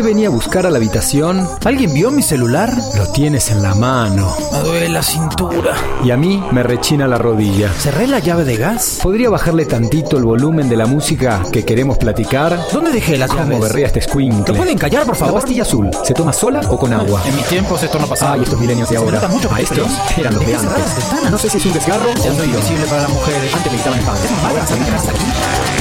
qué venía a buscar a la habitación? ¿Alguien vio mi celular? Lo tienes en la mano. Me duele la cintura. Y a mí me rechina la rodilla. ¿Cerré la llave de gas? ¿Podría bajarle tantito el volumen de la música que queremos platicar? ¿Dónde dejé las ¿Cómo llaves? berrea este squinkle? ¿Lo pueden callar, por La favor? pastilla azul, ¿se toma sola o con agua? En mis tiempos esto no pasaba. Ay, estos milenios de Se ahora. nota mucho A estos pero- eran los de ¿Por qué cerrar antes. No sé si es un desgarro o un tiro. para las mujeres. Antes meditaban en padres. Ahora se dedican hasta aquí.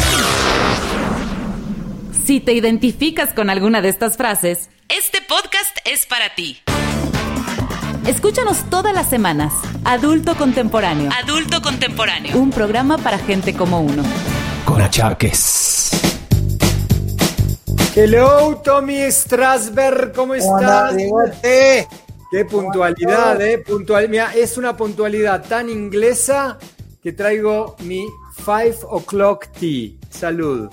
Si te identificas con alguna de estas frases, este podcast es para ti. Escúchanos todas las semanas. Adulto Contemporáneo. Adulto Contemporáneo. Un programa para gente como uno. Con achaques. Hello, Tommy Strasberg, ¿cómo estás? Qué puntualidad, eh. Puntual. Mira, es una puntualidad tan inglesa que traigo mi 5 o'clock tea. Salud.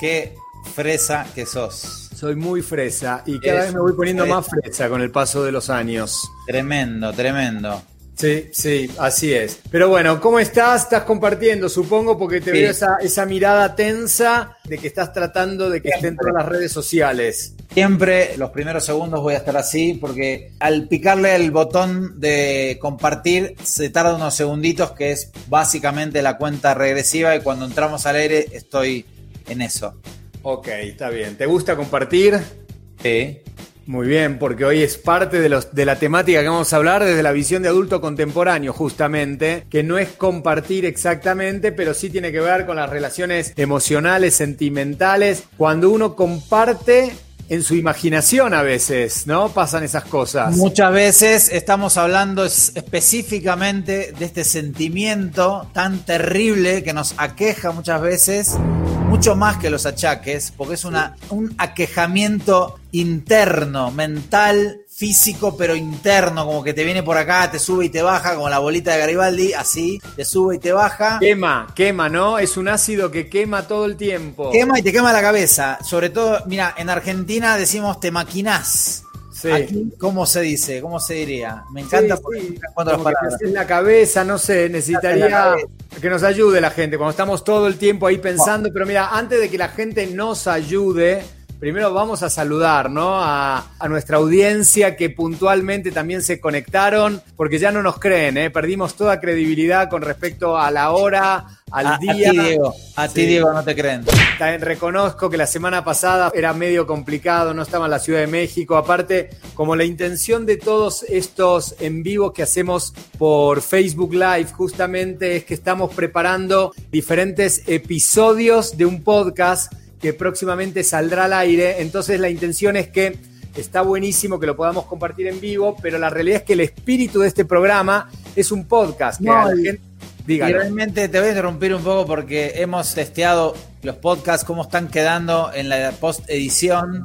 Qué fresa que sos. Soy muy fresa y cada vez me voy poniendo fresa. más fresa con el paso de los años. Tremendo, tremendo. Sí, sí, así es. Pero bueno, ¿cómo estás? Estás compartiendo, supongo, porque te Sí. veo esa, esa mirada tensa de que estás tratando de que estén Siempre. todas las redes sociales. Siempre los primeros segundos voy a estar así porque al picarle el botón de compartir se tarda unos segunditos que es básicamente la cuenta regresiva y cuando entramos al aire estoy en eso. Ok, está bien. ¿Te gusta compartir? Sí. Muy bien, porque hoy es parte de, los, de la temática que vamos a hablar desde la visión de adulto contemporáneo, justamente, que no es compartir exactamente, pero sí tiene que ver con las relaciones emocionales, sentimentales, cuando uno comparte en su imaginación a veces, ¿no? Pasan esas cosas. Muchas veces estamos hablando es- específicamente de este sentimiento tan terrible que nos aqueja muchas veces, mucho más que los achaques, porque es una, un aquejamiento interno, mental, físico, pero interno, como que te viene por acá, te sube y te baja, como la bolita de Garibaldi, así, te sube y te baja. Quema, quema, ¿no? Es un ácido que quema todo el tiempo. Quema y te quema la cabeza. Sobre todo, mira, en Argentina decimos te maquinás. Sí. Aquí, ¿cómo se dice? ¿Cómo se diría? Me encanta Sí, porque las que haces la cabeza, no sé, necesitaría que nos ayude la gente, cuando estamos todo el tiempo ahí pensando, pero mira, antes de que la gente nos ayude, primero vamos a saludar, ¿no? A, a nuestra audiencia que puntualmente también se conectaron, porque ya no nos creen, ¿eh? Perdimos toda credibilidad con respecto a la hora, al a, a día. ti, Diego. A ti. Diego, no te creen. También reconozco que la semana pasada era medio complicado, no estaba en la Ciudad de México. Aparte, como la intención de todos estos en vivo que hacemos por Facebook Live, justamente es que estamos preparando diferentes episodios de un podcast que próximamente saldrá al aire. Entonces, la intención es que está buenísimo que lo podamos compartir en vivo, pero la realidad es que el espíritu de este programa es un podcast. Que No, a la y- realmente te voy a interrumpir un poco porque hemos testeado los podcasts, cómo están quedando en la post edición.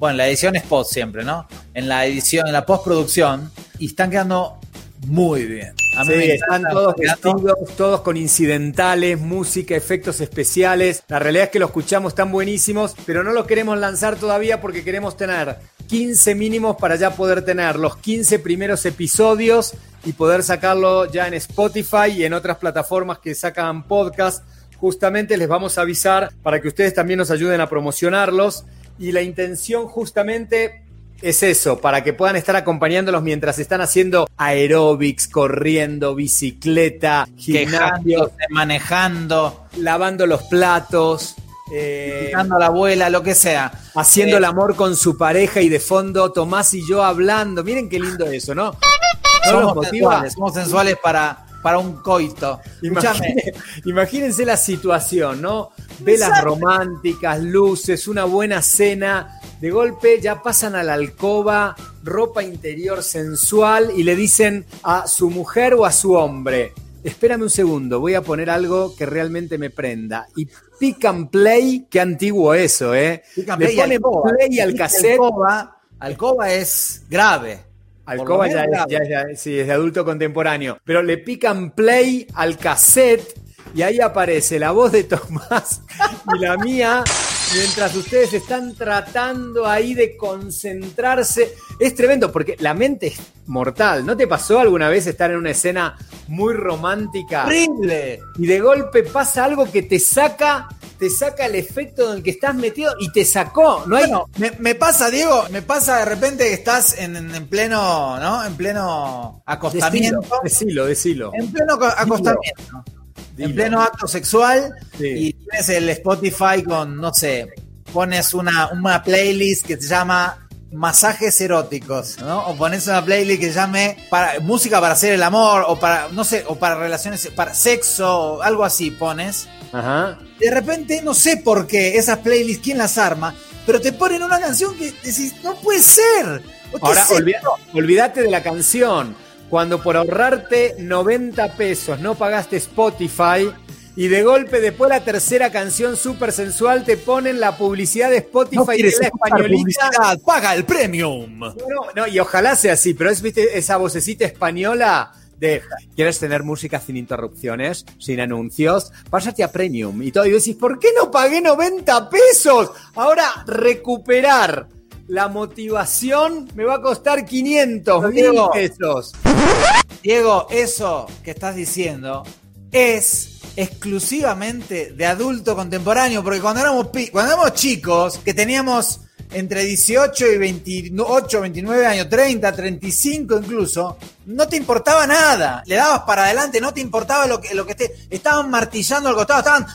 Bueno, la edición es post siempre, ¿no? En la edición, en la postproducción, y están quedando muy bien. A mí Sí, me están todos vestidos, todos con incidentales, música, efectos especiales. La realidad es que lo escuchamos tan buenísimos, pero no los queremos lanzar todavía porque queremos tener 15 mínimos para ya poder tener los 15 primeros episodios y poder sacarlo ya en Spotify y en otras plataformas que sacan podcast. Justamente les vamos a avisar para que ustedes también nos ayuden a promocionarlos. Y la intención justamente es eso, para que puedan estar acompañándolos mientras están haciendo aeróbics, corriendo, bicicleta, gimnasio, manejando, lavando los platos, eh, a la abuela, lo que sea. haciendo Eh, el amor con su pareja y de fondo Tomás y yo hablando. Miren qué lindo eso, ¿no? ¿No los somos motiva? sensuales, somos sensuales para, para un coito. Imagine- imagínense la situación, ¿no? Velas Exacto. románticas, luces, una buena cena. De golpe ya pasan a la alcoba, ropa interior sensual y le dicen a su mujer o a su hombre, espérame un segundo, voy a poner algo que realmente me prenda. Y pick and play, qué antiguo eso, ¿eh? Pican Le play ponen alcoba. play al cassette. Alcoba, alcoba es grave. Alcoba ya, es- ya- ya- sí, es de adulto contemporáneo. Pero le pican play al cassette y ahí aparece la voz de Tomás y la mía mientras ustedes están tratando ahí de concentrarse. Es tremendo porque la mente es mortal. ¿No te pasó alguna vez estar en una escena muy romántica Horrible. y de golpe pasa algo que te saca, te saca el efecto en el que estás metido y te sacó. No hay. Bueno, me, me pasa, Diego, me pasa de repente que estás en, en- en pleno, ¿no? En pleno acostamiento. Decilo, decilo. En pleno co- acostamiento. Dilo. En pleno acto sexual. Sí. Y tienes el Spotify con, no sé, pones una, una playlist que se llama masajes eróticos, ¿no? O pones una playlist que se llame para, música para hacer el amor, o para, no sé, o para relaciones, para sexo, o algo así pones. Ajá. De repente, no sé por qué esas playlists, quién las arma, pero te ponen una canción que decís, no puede ser. ¿O qué Ahora olvídate de la canción. Cuando por ahorrarte 90 pesos no pagaste Spotify y de golpe después la tercera canción súper sensual te ponen la publicidad de Spotify No es la españolita. paga el premium. No, no, y ojalá sea así, pero es viste esa vocecita española de ¿quieres tener música sin interrupciones, sin anuncios? Pásate a Premium y todo. Y decís, ¿por qué no pagué 90 pesos? Ahora recuperar la motivación me va a costar 500 mil pesos. Diego, eso que estás diciendo es exclusivamente de adulto contemporáneo, porque cuando éramos, cuando éramos chicos, que teníamos entre 18 y 28, 29 años, 30, 35 incluso, no te importaba nada. Le dabas para adelante, no te importaba lo que, lo que esté. Estaban martillando al costado, estaban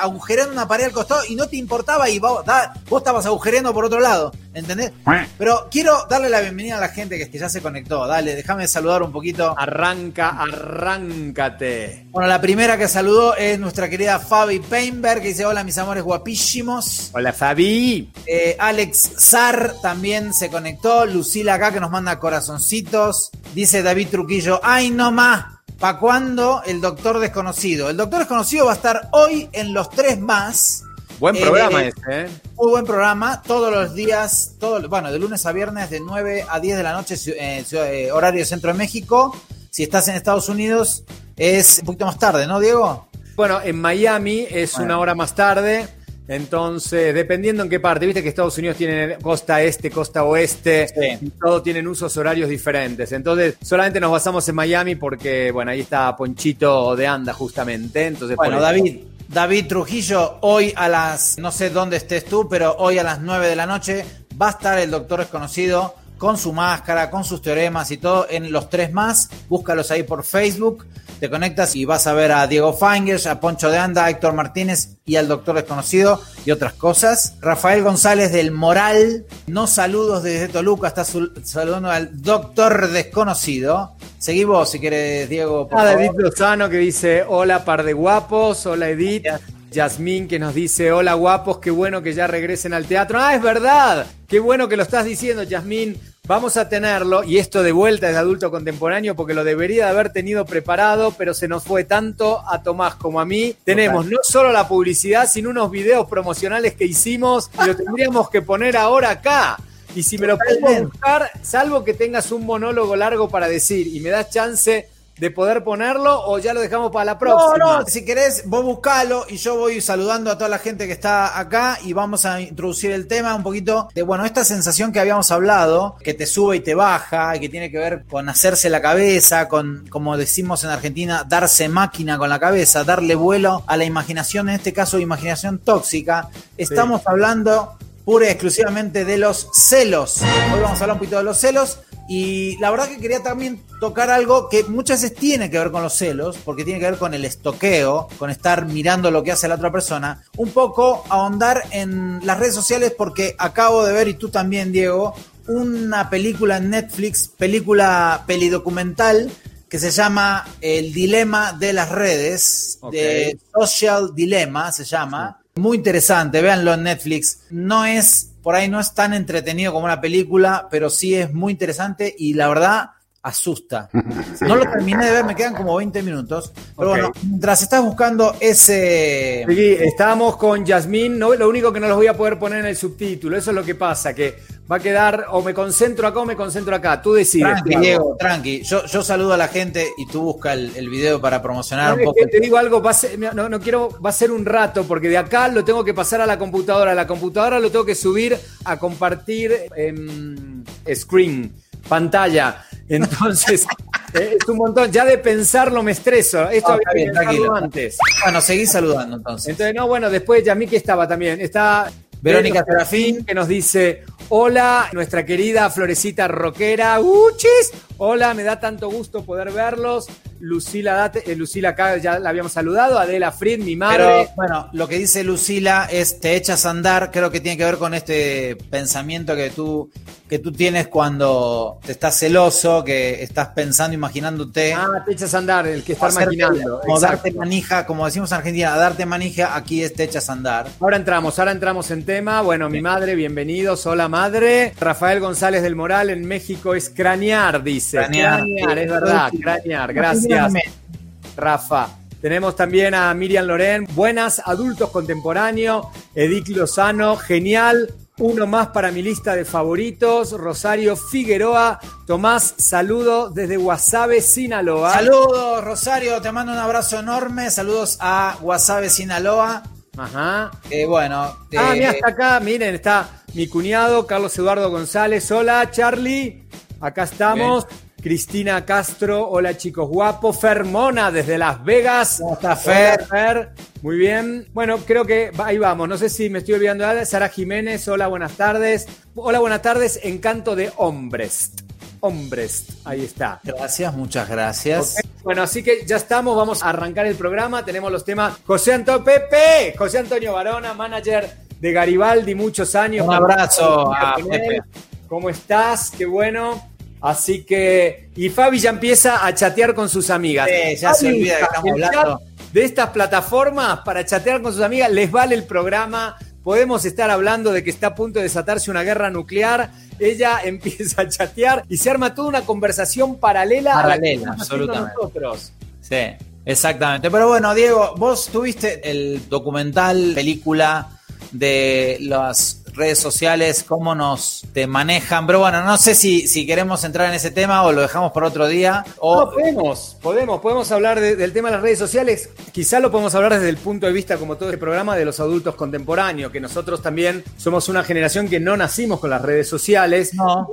agujereando una pared al costado y no te importaba y vos, da- vos estabas agujereando por otro lado, ¿entendés? Pero quiero darle la bienvenida a la gente que, que ya se conectó. Dale, déjame saludar un poquito. Arranca, arráncate. Bueno, la primera que saludó es nuestra querida Fabi Painberg, que dice: Hola, mis amores guapísimos. Hola Fabi. Eh, Alex Zar también se conectó. Lucila acá que nos manda corazoncitos. Dice David Truquillo: ¡Ay, no más! ¿Pa' cuándo el Doctor Desconocido? El Doctor Desconocido va a estar hoy en los tres más. Buen Eh, programa eh, ese, ¿eh? Muy buen programa, todos los días, todo, bueno, de lunes a viernes, de 9 a 10 de la noche, eh, eh, horario Centro de México. Si estás en Estados Unidos, es un poquito más tarde, ¿no, Diego? Bueno, en Miami es Bueno. una hora más tarde. Entonces, dependiendo en qué parte, viste que Estados Unidos tiene costa este, costa oeste, Sí. y todos tienen usos horarios diferentes. Entonces, solamente nos basamos en Miami porque, bueno, ahí está Ponchito de Anda justamente. Entonces, Bueno. David, David Trujillo, hoy a las, no sé dónde estés tú, pero hoy a las 9 de la noche va a estar el doctor desconocido con su máscara, con sus teoremas y todo en los tres más. Búscalos ahí por Facebook. Te conectas y vas a ver a Diego Fangers, a Poncho de Anda, a Héctor Martínez y al Doctor Desconocido y otras cosas. Rafael González del Moral, no saludos desde Toluca, está saludando al Doctor Desconocido. Seguí vos si querés, Diego. Por Ah, favor. Edith Lozano que dice hola par de guapos, hola Edith. Yasmín que nos dice hola guapos, qué bueno que ya regresen al teatro. Ah, es verdad, qué bueno que lo estás diciendo Yasmín. Vamos a tenerlo y esto de vuelta es de adulto contemporáneo porque lo debería de haber tenido preparado, pero se nos fue tanto a Tomás como a mí. Tenemos no solo la publicidad, sino unos videos promocionales que hicimos y lo tendríamos que poner ahora acá. Y si me lo puedo Totalmente. buscar, salvo que tengas un monólogo largo para decir y me das chance de poder ponerlo o ya lo dejamos para la No, próxima. no, si querés, vos buscalo y yo voy saludando a toda la gente que está acá y vamos a introducir el tema un poquito de, bueno, esta sensación que habíamos hablado, que te sube y te baja, y que tiene que ver con hacerse la cabeza, con, como decimos en Argentina, darse máquina con la cabeza, darle vuelo a la imaginación, en este caso imaginación tóxica. Estamos hablando pura y exclusivamente de los celos. Hoy vamos a hablar un poquito de los celos. Y la verdad que quería también tocar algo que muchas veces tiene que ver con los celos, porque tiene que ver con el estoqueo, con estar mirando lo que hace la otra persona. Un poco ahondar en las redes sociales, porque acabo de ver, y tú también, Diego, una película en Netflix, película pelidocumental, que se llama El Dilema de las Redes, de Social Dilemma se llama. Muy interesante, véanlo en Netflix. No es, por ahí no es tan entretenido como una película, pero sí es muy interesante y la verdad asusta. No lo terminé de ver, me quedan como 20 minutos. Pero bueno, mientras estás buscando ese... Sí, estábamos con Yasmín, no, lo único que no los voy a poder poner en el subtítulo, eso es lo que pasa, que va a quedar o me concentro acá o me concentro acá, tú decides. Tranqui. Diego, tranqui. Yo, yo saludo a la gente y tú busca el, el video para promocionar un poco. que te digo algo, va a ser- no, no quiero, va a ser un rato, porque de acá lo tengo que pasar a la computadora. La computadora lo tengo que subir a compartir em, screen, pantalla. Entonces, Eh, es un montón. Ya de pensarlo me estreso. Esto Ah, había que bien, pensarlo antes. Bueno, seguí saludando entonces. Entonces, no, bueno, después Yamiki estaba también. Está Verónica Serafín. que nos dice: Hola, nuestra querida Florecita Roquera. ¡Uchis! Hola, me da tanto gusto poder verlos. Lucila, Date, eh, Lucila acá ya la habíamos saludado. Adela Fried, mi madre. Pero bueno, lo que dice Lucila es te echas a andar, creo que tiene que ver con este pensamiento que tú, que tú tienes cuando te estás celoso, que estás pensando, imaginándote. ah, te echas a andar, el que está hacerte- maquinando. Como Exacto. darte manija, como decimos en Argentina, darte manija, aquí es te echas a andar. Ahora entramos, ahora entramos en tema. Bueno, mi madre, bienvenidos. Hola, madre. Rafael González del Moral en México es cranear, dice. Cranear, Cranear, sí. es verdad, cranear. Gracias, Rafa. Tenemos también a Miriam Loren. Buenas, adultos contemporáneos. Edith Lozano, genial. Uno más para mi lista de favoritos. Rosario Figueroa. Tomás, saludo desde Guasave, Sinaloa. Saludos, Rosario, te mando un abrazo enorme. Saludos a Wasabe Sinaloa. Ajá. Eh, bueno, Ah, eh, mira, está acá, miren, está mi cuñado Carlos Eduardo González. Hola, Charlie. Acá estamos. Cristina Castro, hola chicos guapos. Fermona desde Las Vegas. ¿Cómo está, Fer? Hola, Fer. Muy bien. Bueno, creo que va- ahí vamos. No sé si me estoy olvidando de. Sara Jiménez, hola, buenas tardes. Hola, buenas tardes. Encanto de hombres. Hombres, ahí está. gracias, muchas gracias. Bueno, así que ya estamos, vamos a arrancar el programa. Tenemos los temas. José Antonio Pepe, José Antonio Barona, manager de Garibaldi, muchos años. Un abrazo a. Pepe. ¿Cómo estás? Qué bueno. Así que. Y Fabi ya empieza a chatear con sus amigas. Sí, ya se olvida que estamos hablando. De estas plataformas para chatear con sus amigas, les vale el programa. Podemos estar hablando de que está a punto de desatarse una guerra nuclear. Ella empieza a chatear y se arma toda una conversación paralela, a la que Paralela, absolutamente. nosotros. Sí, exactamente. Pero bueno, Diego, vos tuviste el documental, película de las redes sociales, cómo nos te manejan. Pero bueno, no sé si, si queremos entrar en ese tema o lo dejamos por otro día. O, No, podemos, podemos, podemos hablar de- del tema de las redes sociales. Quizá lo podemos hablar desde el punto de vista, como todo el programa, de los adultos contemporáneos, que nosotros también somos una generación que no nacimos con las redes sociales. no,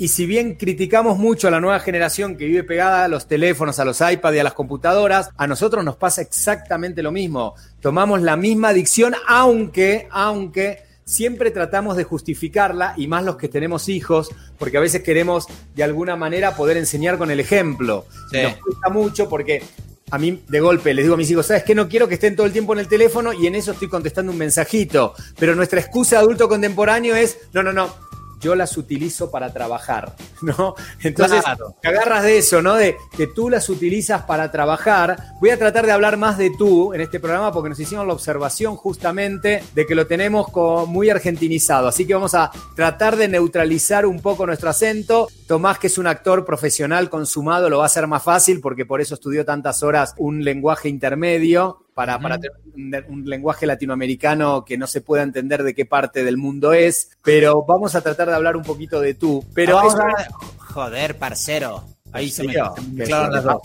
Y si bien criticamos mucho a la nueva generación que vive pegada a los teléfonos, a los iPads y a las computadoras, a nosotros nos pasa exactamente lo mismo. Tomamos la misma adicción, aunque, aunque siempre tratamos de justificarla, y más los que tenemos hijos, porque a veces queremos de alguna manera poder enseñar con el ejemplo. Sí. Nos cuesta mucho porque a mí de golpe les digo a mis hijos, ¿sabes qué? No quiero que estén todo el tiempo en el teléfono y en eso estoy contestando un mensajito. Pero nuestra excusa de adulto contemporáneo es, no, no, no, yo las utilizo para trabajar, ¿no? Entonces, Claro. te agarras de eso, ¿no? De que tú las utilizas para trabajar. Voy a tratar de hablar más de tú en este programa porque nos hicimos la observación justamente de que lo tenemos muy argentinizado. Así que vamos a tratar de neutralizar un poco nuestro acento. Tomás, que es un actor profesional consumado, lo va a hacer más fácil porque por eso estudió tantas horas un lenguaje intermedio para, para tener un, un lenguaje latinoamericano que no se pueda entender de qué parte del mundo es. Pero vamos a tratar de hablar un poquito de tú. Pero Vamos eso- a- Joder, parcero. Ahí se me, me sí, las dos.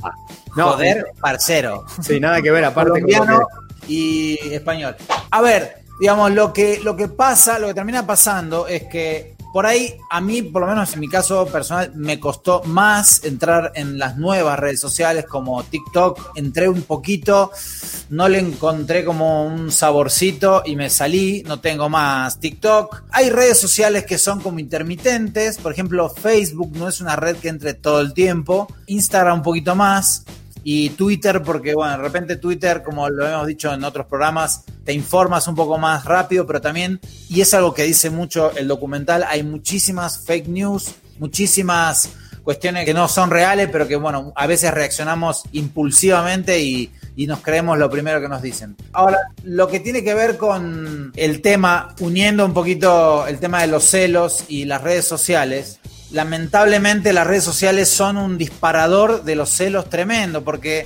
No, Joder, parcero. Sí, nada que ver, aparte. colombiano que- y español. A ver, digamos, lo que, lo que pasa, lo que termina pasando es que por ahí, a mí, por lo menos en mi caso personal, me costó más entrar en las nuevas redes sociales como TikTok. Entré un poquito, no le encontré como un saborcito y me salí, no tengo más TikTok. Hay redes sociales que son como intermitentes, por ejemplo, Facebook no es una red que entre todo el tiempo, Instagram un poquito más y Twitter, porque bueno, de repente Twitter, como lo hemos dicho en otros programas, te informas un poco más rápido, pero también, y es algo que dice mucho el documental, hay muchísimas fake news, muchísimas cuestiones que no son reales, pero que bueno, a veces reaccionamos impulsivamente y, y nos creemos lo primero que nos dicen. Ahora, lo que tiene que ver con el tema, uniendo un poquito el tema de los celos y las redes sociales, lamentablemente las redes sociales son un disparador de los celos tremendo, porque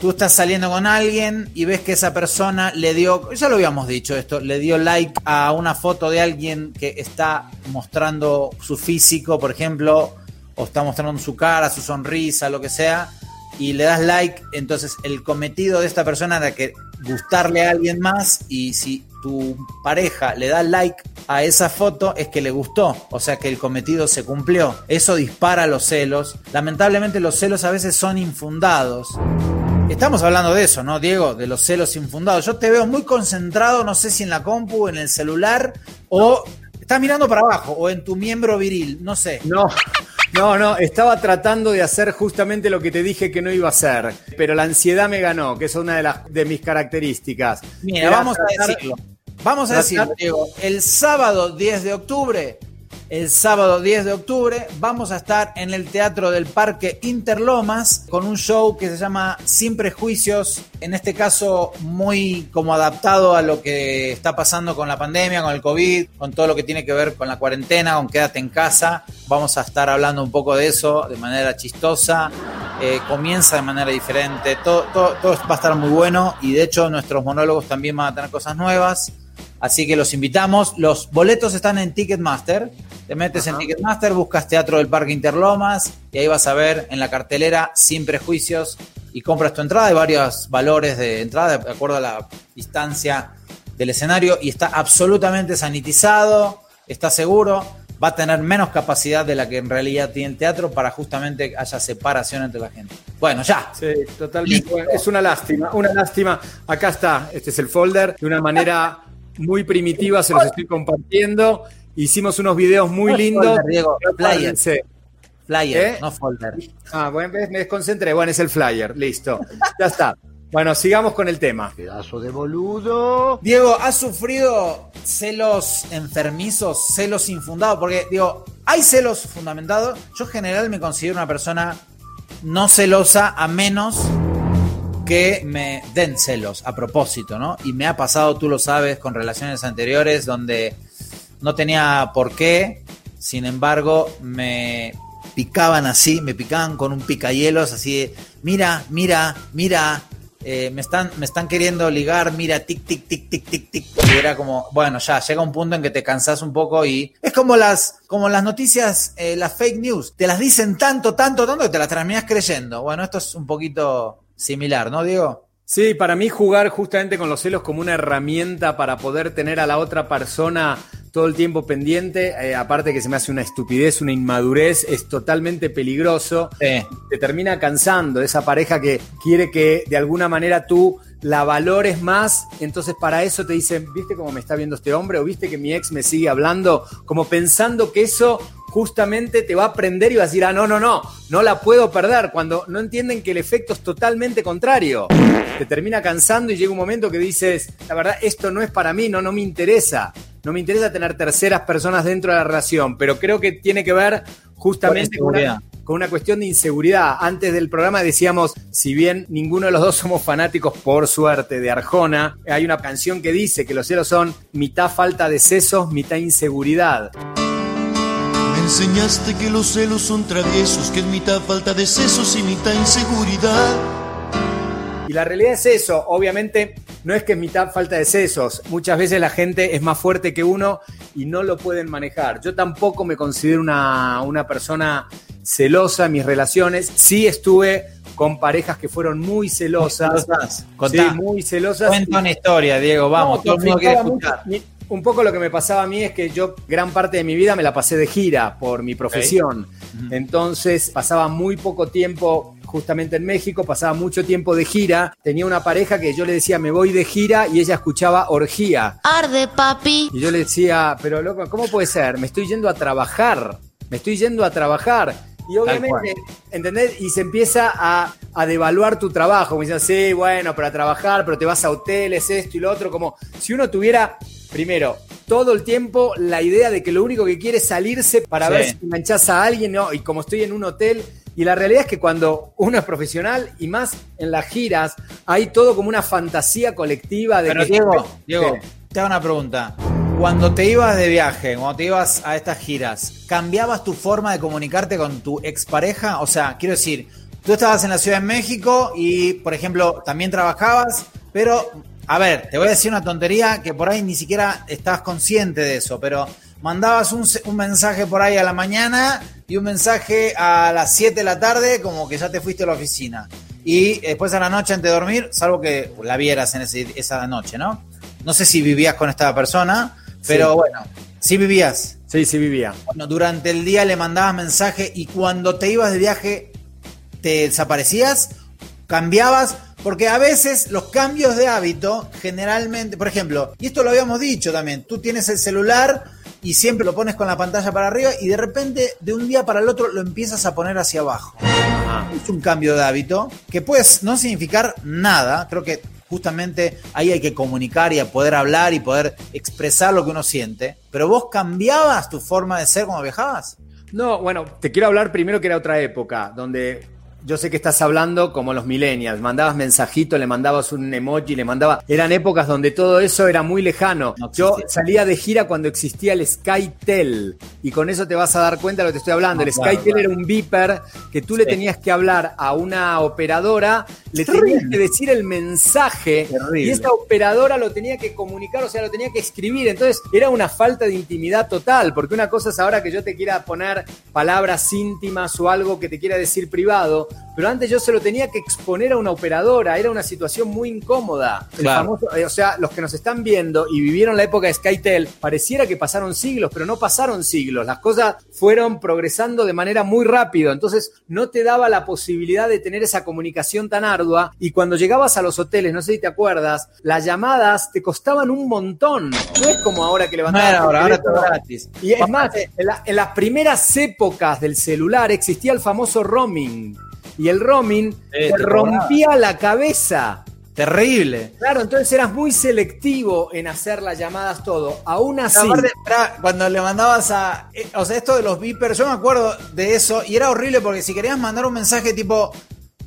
tú estás saliendo con alguien y ves que esa persona le dio, ya lo habíamos dicho esto, le dio like a una foto de alguien que está mostrando su físico, por ejemplo, o está mostrando su cara, su sonrisa, lo que sea, y le das like, entonces el cometido de esta persona era que gustarle a alguien más y si tu pareja le da like a esa foto es que le gustó, o sea que el cometido se cumplió. Eso dispara los celos. Lamentablemente los celos a veces son infundados. Estamos hablando de eso, ¿no, Diego? De los celos infundados. Yo te veo muy concentrado, no sé si en la compu, en el celular, o estás mirando para abajo, o en tu miembro viril, no sé. No. No, no, estaba tratando de hacer justamente lo que te dije que no iba a hacer, pero la ansiedad me ganó, que es una de, las, de mis características. Mira, vamos a tratar- decirlo. Vamos a tratar- decirlo, Diego. El sábado 10 de octubre, el sábado 10 de octubre, vamos a estar en el Teatro del Parque Interlomas con un show que se llama Sin Prejuicios, en este caso muy como adaptado a lo que está pasando con la pandemia, con el COVID, con todo lo que tiene que ver con la cuarentena, con quédate en casa. Vamos a estar hablando un poco de eso de manera chistosa. Eh, comienza de manera diferente, todo, todo, todo va a estar muy bueno y de hecho nuestros monólogos también van a tener cosas nuevas. Así que los invitamos. Los boletos están en Ticketmaster. Te metes en Ticketmaster, buscas Teatro del Parque Interlomas y ahí vas a ver en la cartelera Sin Prejuicios y compras tu entrada. Hay varios valores de entrada de acuerdo a la distancia del escenario y está absolutamente sanitizado, está seguro. Va a tener menos capacidad de la que en realidad tiene el teatro para justamente haya separación entre la gente. Bueno, ya. Sí, totalmente. Es una lástima, una lástima. Acá está, este es el folder. De una manera muy primitiva se los estoy compartiendo. Hicimos unos videos muy No lindos. folder, Diego, flyer. Flyer, ¿Eh? no folder. Ah, bueno, me desconcentré. Bueno, es el flyer. Listo. Ya está. Bueno, sigamos con el tema. Pedazo de boludo. Diego, ¿has sufrido celos enfermizos, celos infundados? Porque, digo, hay celos fundamentados. Yo en general me considero una persona no celosa a menos que me den celos a propósito, ¿no? Y me ha pasado, tú lo sabes, con relaciones anteriores donde no tenía por qué, sin embargo, me picaban así, me picaban con un picahielos así de, mira, mira, mira, eh, me, están, me están queriendo ligar, mira, tic, tic, tic, tic, tic, tic. Y era como, bueno, ya llega un punto en que te cansas un poco y es como las, como las noticias, eh, las fake news, te las dicen tanto, tanto, tanto que te las terminas creyendo. Bueno, esto es un poquito similar, ¿no, Diego? Sí, para mí jugar justamente con los celos como una herramienta para poder tener a la otra persona todo el tiempo pendiente, eh, aparte que se me hace una estupidez, una inmadurez, es totalmente peligroso. Sí. Te termina cansando esa pareja que quiere que de alguna manera tú la valores más, entonces para eso te dicen, ¿viste cómo me está viendo este hombre? ¿O viste que mi ex me sigue hablando? Como pensando que eso justamente te va a prender y va a decir, ah, no, no, no, no la puedo perder, cuando no entienden que el efecto es totalmente contrario. Te termina cansando y llega un momento que dices, la verdad, esto no es para mí, no, no me interesa. No me interesa tener terceras personas dentro de la relación, pero creo que tiene que ver justamente con una, con una cuestión de inseguridad. Antes del programa decíamos, si bien ninguno de los dos somos fanáticos, por suerte, de Arjona, hay una canción que dice que los celos son mitad falta de sesos, mitad inseguridad. Me enseñaste que los celos son traviesos, que es mitad falta de sesos y mitad inseguridad. Y la realidad es eso, obviamente no es que es mitad falta de sesos, muchas veces la gente es más fuerte que uno y no lo pueden manejar. Yo tampoco me considero una, una persona celosa en mis relaciones, sí estuve con parejas que fueron muy celosas, sí, muy celosas. Cuenta una historia, Diego, vamos, No, todo el mundo quiere escuchar. mucho. Un poco lo que me pasaba a mí es que yo gran parte de mi vida me la pasé de gira por mi profesión. Entonces pasaba muy poco tiempo justamente en México, pasaba mucho tiempo de gira. Tenía una pareja que yo le decía me voy de gira y ella escuchaba orgía. Arde, papi. Y yo le decía, pero loco, ¿cómo puede ser? Me estoy yendo a trabajar. Me estoy yendo a trabajar. Y obviamente, ¿entendés? Y se empieza a, a devaluar tu trabajo. Me dicen, sí, bueno, para trabajar, pero te vas a hoteles, esto y lo otro. Como si uno tuviera, primero, todo el tiempo la idea de que lo único que quiere es salirse para Sí. ver si enganchás a alguien, ¿no? Y como estoy en un hotel. Y la realidad es que cuando uno es profesional y más en las giras, hay todo como una fantasía colectiva de Pero que. Diego, Diego, Sí. te hago una pregunta. Cuando te ibas de viaje, cuando te ibas a estas giras, ¿cambiabas tu forma de comunicarte con tu expareja? O sea, quiero decir, tú estabas en la Ciudad de México y, por ejemplo, también trabajabas, pero, a ver, te voy a decir una tontería que por ahí ni siquiera estabas consciente de eso, pero mandabas un, un mensaje por ahí a la mañana y un mensaje a las 7 de la tarde como que ya te fuiste a la oficina. y después a la noche antes de dormir, salvo que la vieras en ese- esa noche, ¿no? No sé si vivías con esta persona, pero Sí. bueno, sí vivías. Sí, sí vivía. Bueno, durante el día le mandabas mensaje y cuando te ibas de viaje te desaparecías, cambiabas, porque a veces los cambios de hábito generalmente, por ejemplo, y esto lo habíamos dicho también, tú tienes el celular y siempre lo pones con la pantalla para arriba y de repente de un día para el otro lo empiezas a poner hacia abajo. Ajá. Es un cambio de hábito que puede no significar nada, creo que justamente ahí hay que comunicar y a poder hablar y poder expresar lo que uno siente, pero vos cambiabas tu forma de ser cuando viajabas. No, bueno, te quiero hablar primero que era otra época, donde yo sé que estás hablando como los millennials, mandabas mensajito, le mandabas un emoji, le mandaba... Eran épocas donde todo eso era muy lejano. No yo salía de gira cuando existía el SkyTel, y con eso te vas a dar cuenta de lo que te estoy hablando. No, el claro, SkyTel claro. era un beeper que tú le tenías que hablar a una operadora, le Terrible. tenías que decir el mensaje, Terrible. y esa operadora lo tenía que comunicar, o sea, lo tenía que escribir. Entonces era una falta de intimidad total, porque una cosa es ahora que yo te quiera poner palabras íntimas o algo que te quiera decir privado, pero antes yo se lo tenía que exponer a una operadora, era una situación muy incómoda. El Claro. famoso- eh, o sea, los que nos están viendo y vivieron la época de Skytel, pareciera que pasaron siglos, pero no pasaron siglos. Las cosas fueron progresando de manera muy rápido, entonces no te daba la posibilidad de tener esa comunicación tan ardua y cuando llegabas a los hoteles, no sé si te acuerdas, las llamadas te costaban un montón. No es como ahora que No levantabas el ahora, ahora teléfono todo gratis. y es más, en, la- en las primeras épocas del celular existía el famoso roaming. Y el roaming Eh, te rompía la cabeza. Terrible. Claro, entonces eras muy selectivo en hacer las llamadas todo. Aún así. Aparte, cuando le mandabas a. eh, o sea, esto de los beepers, yo me acuerdo de eso y era horrible porque si querías mandar un mensaje tipo.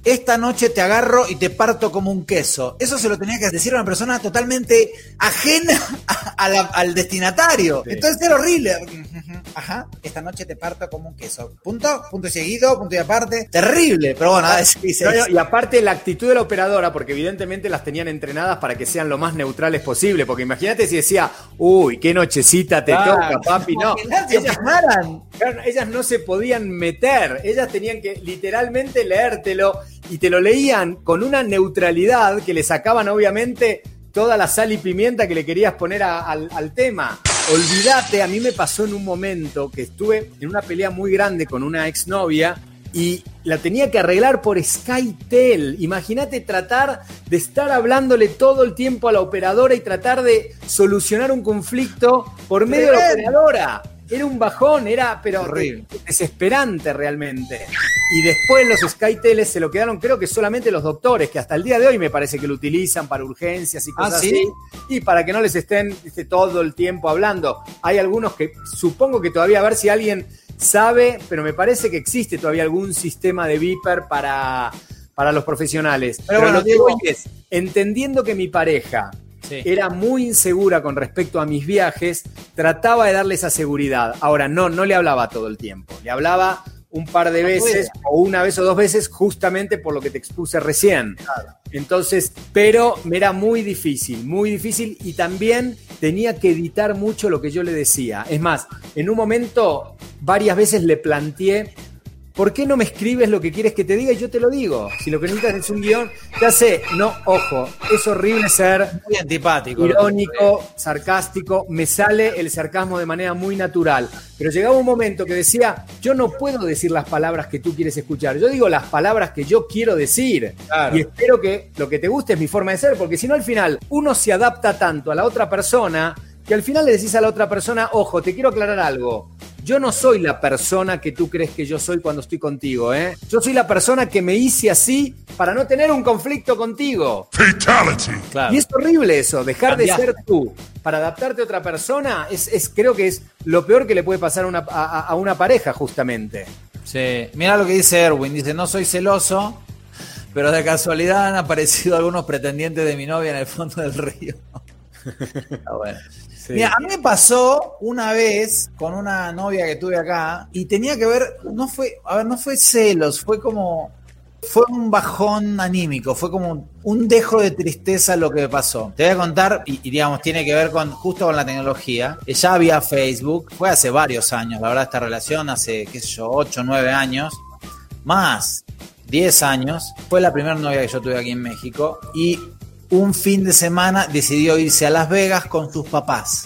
Esta noche te agarro y te parto como un queso. Eso se lo tenía que decir a una persona totalmente ajena a- a la- al destinatario. Sí. Entonces era horrible. Ajá, esta noche te parto como un queso. Punto, punto y seguido, punto y aparte. Terrible, pero bueno, a ver si se No, no, y aparte la actitud de la operadora, porque evidentemente las tenían entrenadas para que sean lo más neutrales posible. Porque imagínate si decía, uy, qué nochecita te toca, papi. No, ellas, ellas no se podían meter, ellas tenían que literalmente leértelo y te lo leían con una neutralidad que le sacaban obviamente toda la sal y pimienta que le querías poner a- al, al tema. Olvídate, a mí me pasó en un momento que estuve en una pelea muy grande con una exnovia y la tenía que arreglar por SkyTel. Imagínate tratar de estar hablándole todo el tiempo a la operadora y tratar de solucionar un conflicto por medio de la operadora. Era un bajón, era pero Horrible. de- desesperante realmente. Y después los SkyTeles se lo quedaron, creo que solamente los doctores, que hasta el día de hoy me parece que lo utilizan para urgencias y Ah, cosas ¿sí? así. Y para que no les estén viste, todo el tiempo hablando. Hay algunos que supongo que todavía, a ver si alguien sabe, pero me parece que existe todavía algún sistema de Viper para, para los profesionales. Pero, bueno, lo que voy es, entendiendo que mi pareja era muy insegura con respecto a mis viajes, trataba de darle esa seguridad. Ahora, no, no le hablaba todo el tiempo. Le hablaba un par de veces o una vez o dos veces justamente por lo que te expuse recién. Entonces, pero me era muy difícil, muy difícil y también tenía que editar mucho lo que yo le decía. Es más, en un momento varias veces le planteé ¿Por qué no me escribes lo que quieres que te diga y yo te lo digo? Si lo que necesitas es un guion, ya sé, no, ojo, es horrible ser Muy antipático. irónico, sarcástico, me sale el sarcasmo de manera muy natural. Pero llegaba un momento que decía, yo no puedo decir las palabras que tú quieres escuchar, yo digo las palabras que yo quiero decir. Claro. Y espero que lo que te guste es mi forma de ser, porque si no al final uno se adapta tanto a la otra persona que al final le decís a la otra persona, ojo, te quiero aclarar algo. Yo no soy la persona que tú crees que yo soy cuando estoy contigo, ¿eh? Yo soy la persona que me hice así para no tener un conflicto contigo. Claro. Y es horrible eso, dejar de ser tú para adaptarte a otra persona, es, es- creo que es lo peor que le puede pasar a una, a- a una pareja, justamente. Sí, mira lo que dice Erwin, dice, no soy celoso, pero de casualidad han aparecido algunos pretendientes de mi novia en el fondo del río. Está bueno. Mira, a mí me pasó una vez con una novia que tuve acá y tenía que ver, no fue, a ver, no fue celos, fue como, fue un bajón anímico, fue como un dejo de tristeza lo que me pasó. Te voy a contar, y, y digamos, tiene que ver con justo con la tecnología. Ya había Facebook, fue hace varios años, la verdad, esta relación, hace, qué sé yo, 8 o 9 años, más, 10 años. Fue la primera novia que yo tuve aquí en México. Y un fin de semana decidió irse a Las Vegas con sus papás.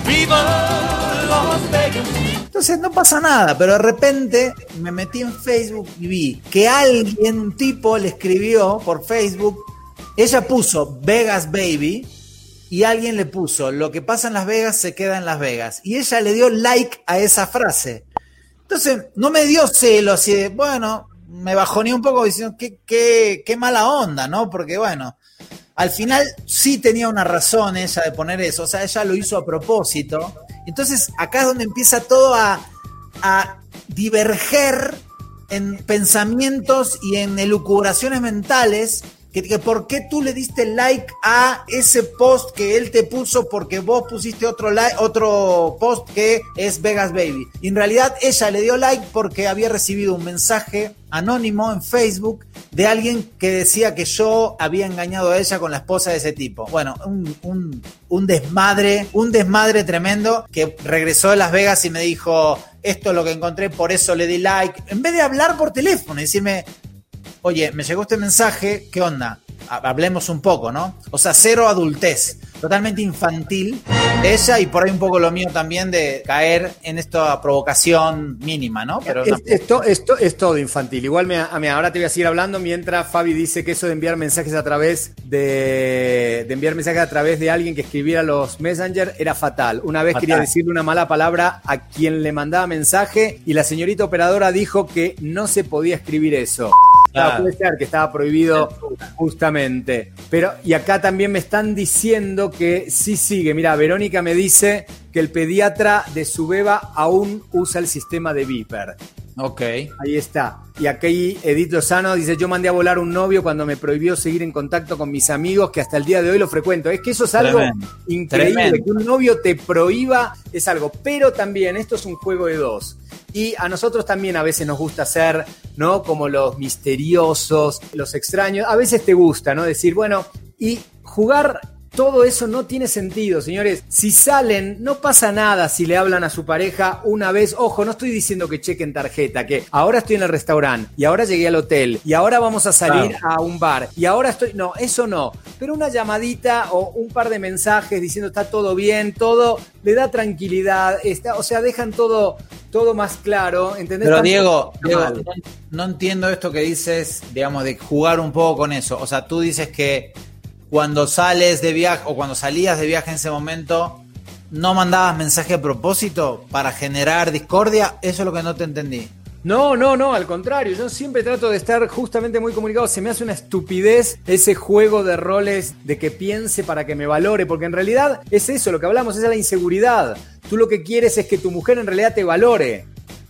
Entonces no pasa nada, pero de repente me metí en Facebook y vi que alguien, un tipo, le escribió por Facebook. Ella puso Vegas Baby y alguien le puso, lo que pasa en Las Vegas se queda en Las Vegas. Y ella le dio like a esa frase. Entonces, no me dio celo así de, bueno, me bajoné un poco diciendo, qué, qué, qué mala onda, ¿no? Porque, bueno, al final sí tenía una razón ella de poner eso, o sea, ella lo hizo a propósito. Entonces, acá es donde empieza todo a, a diverger en pensamientos y en elucubraciones mentales que, por qué tú le diste like a ese post que él te puso porque vos pusiste otro like, otro post que es Vegas Baby. Y en realidad ella le dio like porque había recibido un mensaje anónimo en Facebook de alguien que decía que yo había engañado a ella con la esposa de ese tipo. Bueno, un, un desmadre, un desmadre tremendo que regresó de Las Vegas y me dijo, esto es lo que encontré, por eso le di like. En vez de hablar por teléfono y decirme, oye, me llegó este mensaje, ¿qué onda? Hablemos un poco, ¿no? O sea, cero adultez, totalmente infantil ella y por ahí un poco lo mío también de caer en esta provocación mínima, ¿no? Pero esto, esto es todo infantil. Igual me, ahora te voy a seguir hablando mientras Fabi dice que eso de enviar mensajes a través de, de enviar mensajes a través de alguien que escribiera los Messenger era fatal. Una vez quería decirle una mala palabra a quien le mandaba mensaje y la señorita operadora dijo que no se podía escribir eso puede ser que estaba prohibido justamente. Pero, y acá también me están diciendo que sí sigue. Mira, Verónica me dice que el pediatra de su beba aún usa el sistema de Viper. Ok. Ahí está. Y aquí Edith Lozano dice, yo mandé a volar un novio cuando me prohibió seguir en contacto con mis amigos, que hasta el día de hoy lo frecuento. Es que eso es algo increíble, que un novio te prohíba, es algo. Pero también esto es un juego de dos. Y a nosotros también a veces nos gusta ser, ¿no? Como los misteriosos, los extraños. A veces te gusta, ¿no? Decir, bueno, y jugar todo eso no tiene sentido, señores. Si salen, no pasa nada si le hablan a su pareja una vez. Ojo, no estoy diciendo que chequen tarjeta, que ahora estoy en el restaurante y ahora llegué al hotel y ahora vamos a salir a un bar y ahora estoy. No, eso no. Pero una llamadita o un par de mensajes diciendo está todo bien, todo le da tranquilidad. Está, o sea, dejan todo, todo más claro. ¿entendés? Pero Diego, Diego no entiendo esto que dices, digamos, de jugar un poco con eso. O sea, tú dices que cuando sales de viaje o cuando salías de viaje en ese momento, no mandabas mensaje a propósito para generar discordia? Eso es lo que no te entendí. No, no, no, al contrario, yo siempre trato de estar justamente muy comunicado. Se me hace una estupidez ese juego de roles de que piense para que me valore, porque en realidad es eso, lo que hablamos, es la inseguridad. Tú lo que quieres es que tu mujer en realidad te valore.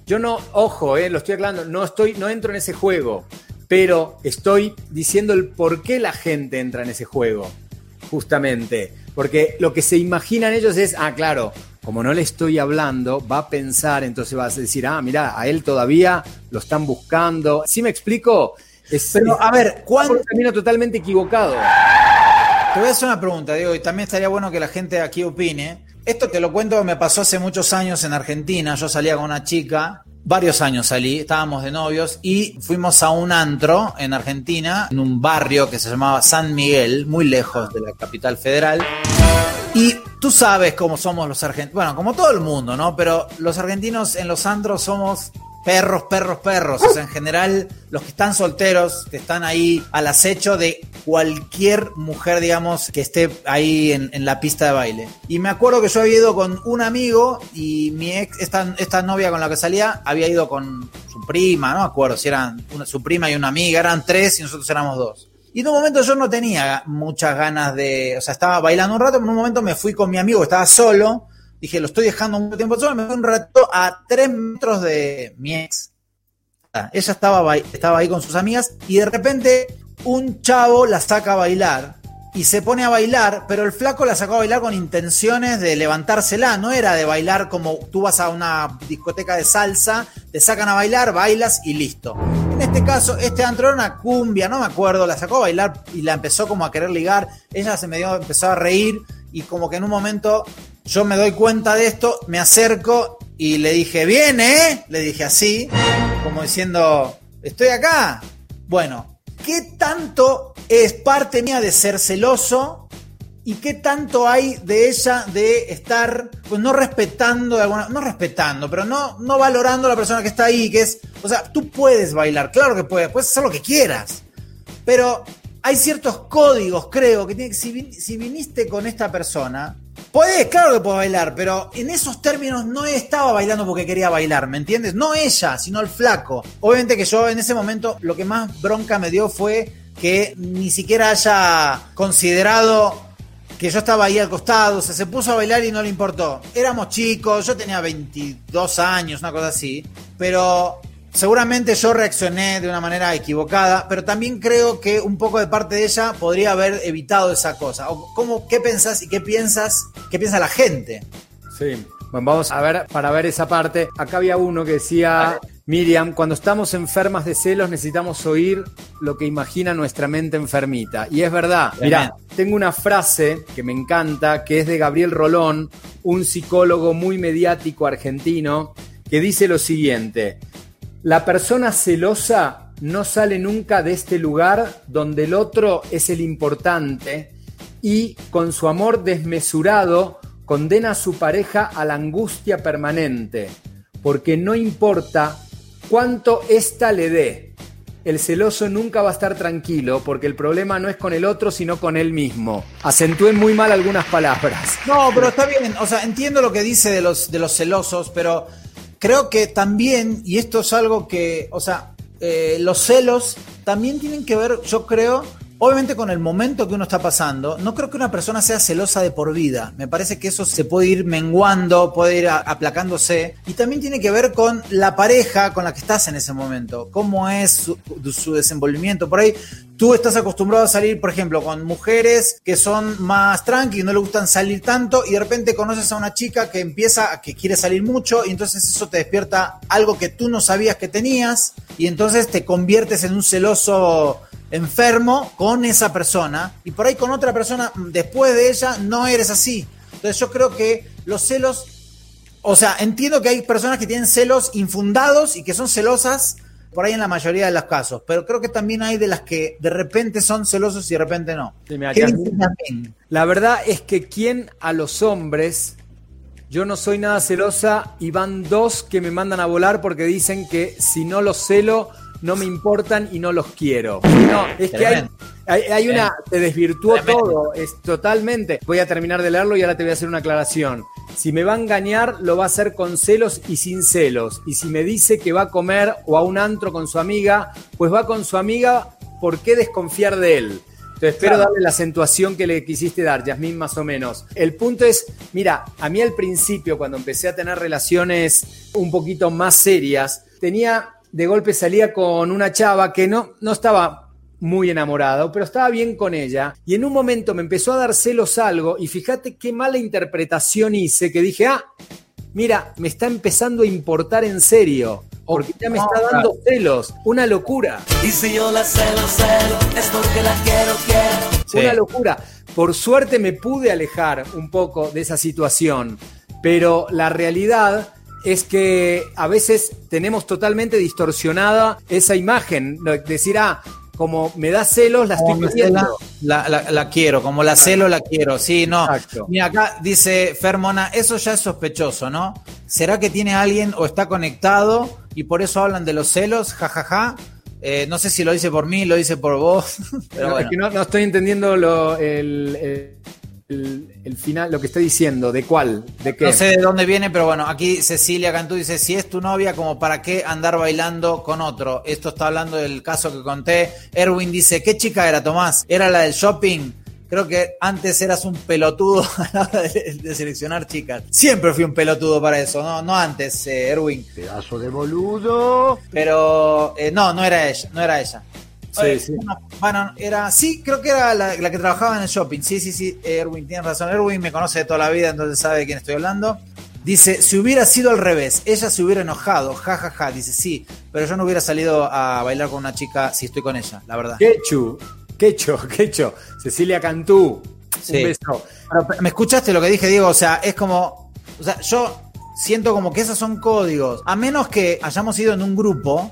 Yo no, ojo, eh, lo estoy aclarando, no estoy, no entro en ese juego pero estoy diciendo el por qué la gente entra en ese juego, justamente. Porque lo que se imaginan ellos es, ah, claro, como no le estoy hablando, va a pensar, entonces va a decir, ah, mira, a él todavía lo están buscando. ¿Sí me explico? pero, a ver, ¿cuándo? camino totalmente equivocado. Te voy a hacer una pregunta, Diego, y también estaría bueno que la gente aquí opine. Esto te lo cuento, me pasó hace muchos años en Argentina. Yo salía con una chica varios años salí, estábamos de novios y fuimos a un antro en Argentina, en un barrio que se llamaba San Miguel, muy lejos de la capital federal. Y tú sabes cómo somos los argentinos, bueno, como todo el mundo, ¿no? Pero los argentinos en los antros somos perros, perros, perros. O sea, en general, los que están solteros, que están ahí al acecho de cualquier mujer, digamos, que esté ahí en, la pista de baile. Y me acuerdo que yo había ido con un amigo y mi ex, esta, esta novia con la que salía, había ido con su prima, no me acuerdo si eran su prima y una amiga, eran tres y nosotros éramos dos. Y en un momento yo no tenía muchas ganas de, o sea, estaba bailando un rato, pero en un momento me fui con mi amigo, estaba solo Dije, lo estoy dejando un tiempo solo, me fui un rato a tres metros de mi ex. Ella estaba, estaba ahí con sus amigas y de repente un chavo la saca a bailar y se pone a bailar, pero el flaco la sacó a bailar con intenciones de levantársela, no era de bailar como tú vas a una discoteca de salsa, te sacan a bailar, bailas y listo. En este caso, este antro era una cumbia, no me acuerdo, la sacó a bailar y la empezó como a querer ligar, ella se me dio, empezó a reír y como que en un momento yo me doy cuenta de esto, me acerco y le dije, viene, le dije así, como diciendo, estoy acá. Bueno, ¿qué tanto es parte mía de ser celoso? ¿Y qué tanto hay de ella de estar, pues no respetando de alguna, no respetando, pero no, no valorando a la persona que está ahí, que es, o sea, tú puedes bailar, claro que puedes, puedes hacer lo que quieras, pero hay ciertos códigos, creo, que si, si viniste con esta persona, Podés, claro que puedo bailar, pero en esos términos no estaba bailando porque quería bailar, ¿me entiendes? No ella, sino el flaco. Obviamente que yo en ese momento lo que más bronca me dio fue que ni siquiera haya considerado que yo estaba ahí al costado, o sea, se puso a bailar y no le importó. Éramos chicos, yo tenía 22 años, una cosa así, pero seguramente yo reaccioné de una manera equivocada, pero también creo que un poco de parte de ella podría haber evitado esa cosa. O ¿cómo, ¿Qué pensás y qué piensas, qué piensa la gente? Sí. Bueno, vamos a ver, para ver esa parte. Acá había uno que decía, Miriam, cuando estamos enfermas de celos necesitamos oír lo que imagina nuestra mente enfermita. Y es verdad. Mira, tengo una frase que me encanta, que es de Gabriel Rolón, un psicólogo muy mediático argentino, que dice lo siguiente. La persona celosa no sale nunca de este lugar donde el otro es el importante y con su amor desmesurado condena a su pareja a la angustia permanente, porque no importa cuánto ésta le dé. El celoso nunca va a estar tranquilo porque el problema no es con el otro, sino con él mismo. Acentúen muy mal algunas palabras. No, pero está bien. O sea, entiendo lo que dice de los, de los celosos, pero creo que también, y esto es algo que, o sea, eh, los celos también tienen que ver, yo creo, Obviamente con el momento que uno está pasando, no creo que una persona sea celosa de por vida. Me parece que eso se puede ir menguando, puede ir aplacándose. Y también tiene que ver con la pareja con la que estás en ese momento. Cómo es su, desenvolvimiento. Por ahí tú estás acostumbrado a salir, por ejemplo, con mujeres que son más tranqui, no le gustan salir tanto, y de repente conoces a una chica que empieza, que quiere salir mucho, y entonces eso te despierta algo que tú no sabías que tenías, y entonces te conviertes en un celoso enfermo con esa persona y por ahí con otra persona después de ella no eres así. Entonces yo creo que los celos, o sea, entiendo que hay personas que tienen celos infundados y que son celosas por ahí en la mayoría de los casos, pero creo que también hay de las que de repente son celosos y de repente no. la verdad es que quien a los hombres, yo no soy nada celosa y van dos que me mandan a volar porque dicen que si no los celo no me importan y no los quiero. No, es que hay, una, te desvirtuó todo, es totalmente. Voy a terminar de leerlo y ahora te voy a hacer una aclaración. Si me va a engañar, lo va a hacer con celos y sin celos. Y si me dice que va a comer o a un antro con su amiga, pues va con su amiga, ¿por qué desconfiar de él? Entonces, espero darle la acentuación que le quisiste dar, Yasmín, más o menos. El punto es, mira, a mí al principio, cuando empecé a tener relaciones un poquito más serias, tenía de golpe salía con una chava que no, no estaba muy enamorado, pero estaba bien con ella. Y en un momento me empezó a dar celos algo y fíjate qué mala interpretación hice, que dije, ah, mira, me está empezando a importar en serio. Porque ya me está dando celos. Una locura. Y si yo la celo, celo, es porque la quiero, quiero. Una locura. Por suerte me pude alejar un poco de esa situación. Pero la realidad es que a veces tenemos totalmente distorsionada esa imagen. Decir, ah, como me da celos, la estoy pidiendo. La, quiero, como la celo, la quiero. Sí, no. Mira, acá dice Fermona, eso ya es sospechoso, ¿no? ¿Será que tiene alguien o está conectado y por eso hablan de los celos? jajaja ja, ja. Eh, no sé si lo dice por mí, lo dice por vos. Pero bueno. es que no, estoy entendiendo lo, el el, final, lo que está diciendo, ¿de cuál? ¿De qué? No sé de dónde viene, pero bueno, aquí Cecilia Cantú dice, si es tu novia, como para qué andar bailando con otro. Esto está hablando del caso que conté. Erwin dice, ¿qué chica era, Tomás? ¿Era la del shopping? Creo que antes eras un pelotudo a la hora de, seleccionar chicas. Siempre fui un pelotudo para eso, no, no antes, eh, Erwin. Pedazo de boludo. Pero eh, no, no era ella, no era ella. Sí, sí. Bueno, era, sí, creo que era la, que trabajaba en el shopping. Sí, sí, sí, Erwin, tienes razón. Erwin me conoce de toda la vida, entonces sabe de quién estoy hablando. Dice, si hubiera sido al revés, ella se hubiera enojado, jajaja. Ja, ja. Dice, sí, pero yo no hubiera salido a bailar con una chica si estoy con ella, la verdad. Quechu, quecho, quecho. Cecilia Cantú. Un beso. ¿Me escuchaste lo que dije, Diego? O sea, es como. O sea, yo siento como que esos son códigos. A menos que hayamos ido en un grupo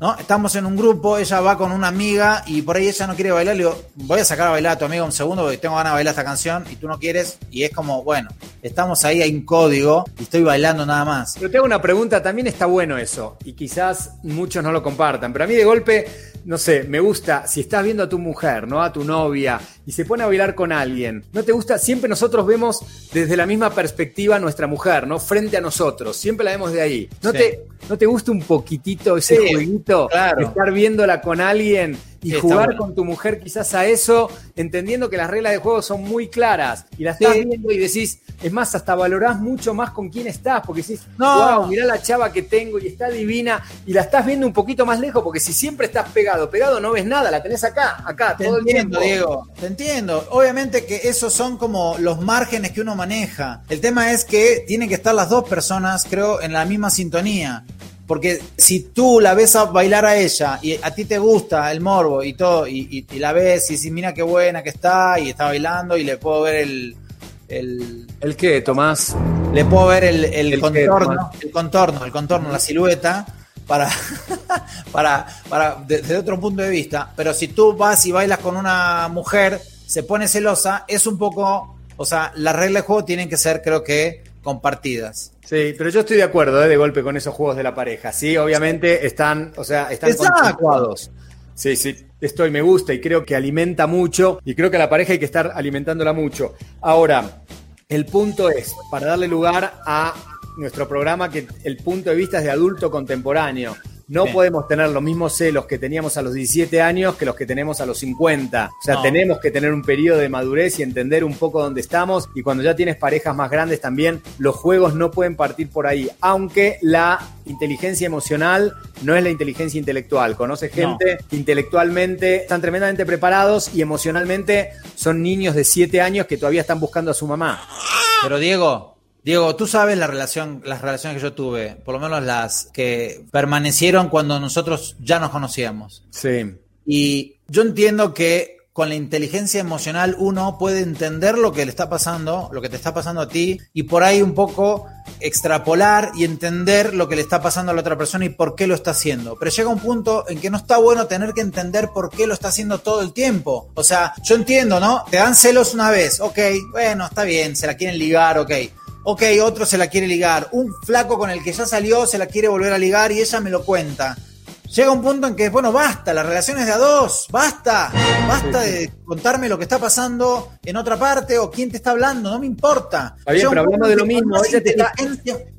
¿no? Estamos en un grupo, ella va con una amiga y por ahí ella no quiere bailar, le digo, voy a sacar a bailar a tu amiga un segundo porque tengo ganas de bailar esta canción y tú no quieres y es como, bueno, estamos ahí, hay un código y estoy bailando nada más. Pero te hago una pregunta, también está bueno eso y quizás muchos no lo compartan, pero a mí de golpe no sé, me gusta, si estás viendo a tu mujer, ¿no? A tu novia, y se pone a bailar con alguien, ¿no te gusta? Siempre nosotros vemos desde la misma perspectiva a nuestra mujer, ¿no? Frente a nosotros, siempre la vemos de ahí. ¿No, te, ¿no te gusta un poquitito ese jueguito? Claro. Estar viéndola con alguien y está jugar bueno. con tu mujer quizás a eso, entendiendo que las reglas de juego son muy claras, y la estás viendo y decís, es más, hasta valorás mucho más con quién estás, porque decís, No. wow, mirá la chava que tengo y está divina, y la estás viendo un poquito más lejos, porque si siempre estás pegado, pegado no ves nada, la tenés acá, acá, Te todo el entiendo, tiempo. Diego, te entiendo. Obviamente que esos son como los márgenes que uno maneja. El tema es que tienen que estar las dos personas, creo, en la misma sintonía. Porque si tú la ves a bailar a ella y a ti te gusta el morbo y todo, y, y- y la ves y dices, mira qué buena que está, y está bailando, y le puedo ver el. el ¿El qué, Tomás? le puedo ver el, el ¿El qué, contorno, el contorno, el contorno, la silueta, para, para, para desde otro punto de vista. Pero si tú vas y bailas con una mujer, se pone celosa, es un poco, o sea, las reglas de juego tienen que ser, creo que, compartidas. Sí, pero yo estoy de acuerdo, ¿eh? de golpe con esos juegos de la pareja. Sí, obviamente están, o sea, están Exacto. consensuados. Sí, sí, estoy, me gusta y creo que alimenta mucho y creo que a la pareja hay que estar alimentándola mucho. Ahora, el punto es, para darle lugar a nuestro programa, que el punto de vista es de adulto contemporáneo. No Bien. podemos tener los mismos celos que teníamos a los 17 años que los que tenemos a los 50. O sea, No. tenemos que tener un periodo de madurez y entender un poco dónde estamos. Y cuando ya tienes parejas más grandes también, los juegos no pueden partir por ahí. Aunque la inteligencia emocional no es la inteligencia intelectual. Conoce gente que intelectualmente están tremendamente preparados y emocionalmente son niños de 7 años que todavía están buscando a su mamá. Pero Diego, Diego, tú sabes la relación, las relaciones que yo tuve, por lo menos las que permanecieron cuando nosotros ya nos conocíamos. Sí. Y yo entiendo que con la inteligencia emocional uno puede entender lo que le está pasando, lo que te está pasando a ti, y por ahí un poco extrapolar y entender lo que le está pasando a la otra persona y por qué lo está haciendo. Pero llega un punto en que no está bueno tener que entender por qué lo está haciendo todo el tiempo. O sea, yo entiendo, ¿no? Te dan celos una vez, ok, bueno, está bien, se la quieren ligar, ok. Ok, otro se la quiere ligar. Un flaco con el que ya salió se la quiere volver a ligar y ella me lo cuenta. Llega un punto en que, bueno, basta, la relación es de a dos, basta, basta de contarme lo que está pasando en otra parte o quién te está hablando, no me importa. Está bien, pero hablamos de lo mismo, ella te está-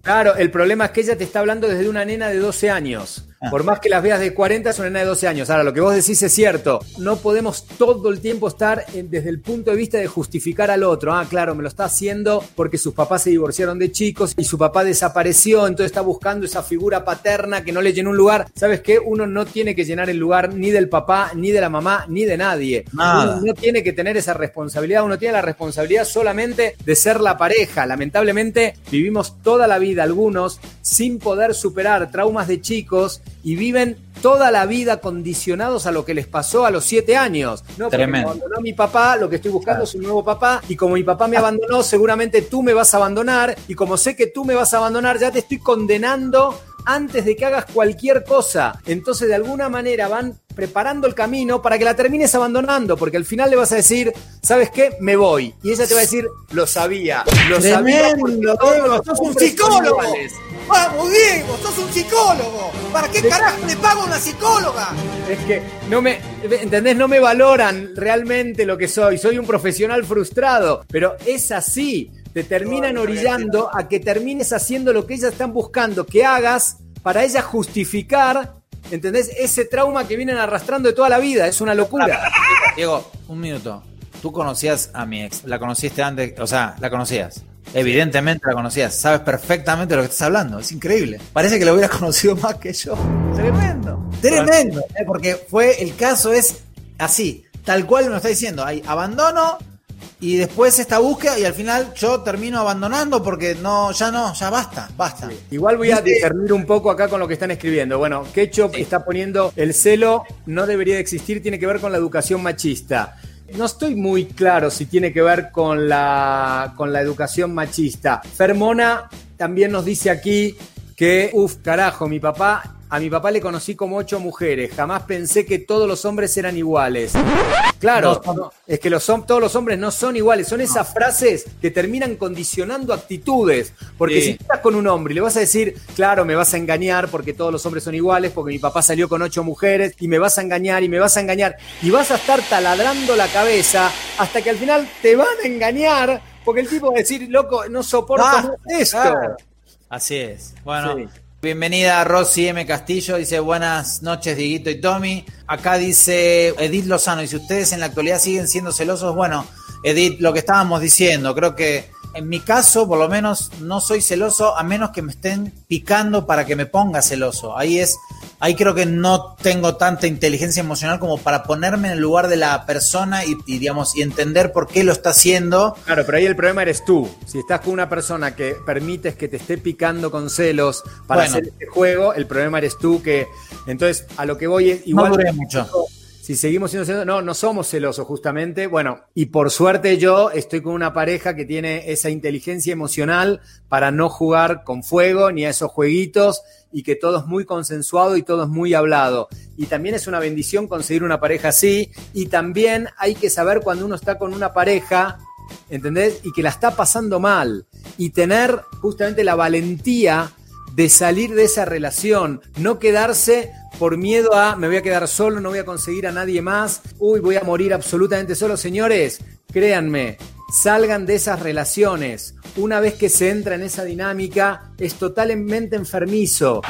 Claro, el problema es que ella te está hablando desde una nena de 12 años. Por más que las veas de 40, es una nena de 12 años. Ahora, lo que vos decís es cierto. No podemos todo el tiempo estar en- desde el punto de vista de justificar al otro. Ah, claro, me lo está haciendo porque sus papás se divorciaron de chicos y su papá desapareció, entonces está buscando esa figura paterna que no le llenó un lugar. ¿Sabes qué? Uno no tiene que llenar el lugar ni del papá, ni de la mamá, ni de nadie. Nada. Uno no tiene que tener esa responsabilidad, uno tiene la responsabilidad solamente de ser la pareja. Lamentablemente vivimos toda la vida algunos sin poder superar traumas de chicos y viven toda la vida condicionados a lo que les pasó a los siete años. No, porque Tremendo. me abandonó mi papá, lo que estoy buscando es un nuevo papá y como mi papá me abandonó, seguramente tú me vas a abandonar y como sé que tú me vas a abandonar, ya te estoy condenando antes de que hagas cualquier cosa. Entonces, de alguna manera van preparando el camino para que la termines abandonando, porque al final le vas a decir, ¿sabes qué? Me voy. Y ella te va a decir, lo sabía, lo sabía. Tremendo, todos Diego, sos un psicólogo. iguales". Vamos, Diego, sos un psicólogo. ¿Para qué carajo le pago a una psicóloga? Es que no me, ¿entendés? No me valoran realmente lo que soy. Soy un profesional frustrado, pero es así. Te terminan orillando a que termines haciendo lo que ellas están buscando que hagas para ellas justificar, ¿entendés? Ese trauma que vienen arrastrando de toda la vida. Es una locura. Diego, un minuto. Tú conocías a mi ex, la conociste antes, o sea, la conocías. Evidentemente la conocías, sabes perfectamente de lo que estás hablando, es increíble. Parece que lo hubieras conocido más que yo. Tremendo, tremendo, ¿eh? porque fue el caso es así, tal cual me lo está diciendo. Hay abandono y después esta búsqueda y al final yo termino abandonando porque no, ya no, ya basta, basta. Igual voy a discernir un poco acá con lo que están escribiendo. Bueno, Ketchup está poniendo el celo no debería de existir, tiene que ver con la educación machista. No estoy muy claro si tiene que ver con la, con la educación machista. Fermona también nos dice aquí que, uff, carajo, mi papá A mi papá le conocí como ocho mujeres. Jamás pensé que todos los hombres eran iguales. Claro, no, es que los, todos los hombres no son iguales. Son esas frases que terminan condicionando actitudes. Porque Sí. si estás con un hombre y le vas a decir, claro, me vas a engañar porque todos los hombres son iguales, porque mi papá salió con ocho mujeres y me vas a engañar y me vas a engañar. Y vas a estar taladrando la cabeza hasta que al final te van a engañar porque el tipo va a decir, loco, no soporto Ah, esto. claro. Así es. Bueno, Sí. Bienvenida Rosy M. Castillo. Dice buenas noches, Dieguito y Tommy. Acá dice Edith Lozano. Dice, ¿ustedes en la actualidad siguen siendo celosos? Bueno, Edith, lo que estábamos diciendo, creo que en mi caso, por lo menos, no soy celoso a menos que me estén picando para que me ponga celoso. Ahí es, ahí creo que no tengo tanta inteligencia emocional como para ponerme en el lugar de la persona y, y, digamos, y entender por qué lo está haciendo. Claro, pero ahí el problema eres tú. Si estás con una persona que permites que te esté picando con celos para Bueno. hacer este juego, el problema eres tú que... Entonces, a lo que voy es... Igual no mucho. Si seguimos siendo celosos, no, no somos celosos justamente. Bueno, y por suerte yo estoy con una pareja que tiene esa inteligencia emocional para no jugar con fuego ni a esos jueguitos y que todo es muy consensuado y todo es muy hablado. Y también es una bendición conseguir una pareja así. Y también hay que saber cuando uno está con una pareja, ¿entendés? Y que la está pasando mal. Y tener justamente la valentía de salir de esa relación, no quedarse por miedo a me voy a quedar solo, no voy a conseguir a nadie más, uy, voy a morir absolutamente solo. Señores, créanme, salgan de esas relaciones. Una vez que se entra en esa dinámica, es totalmente enfermizo.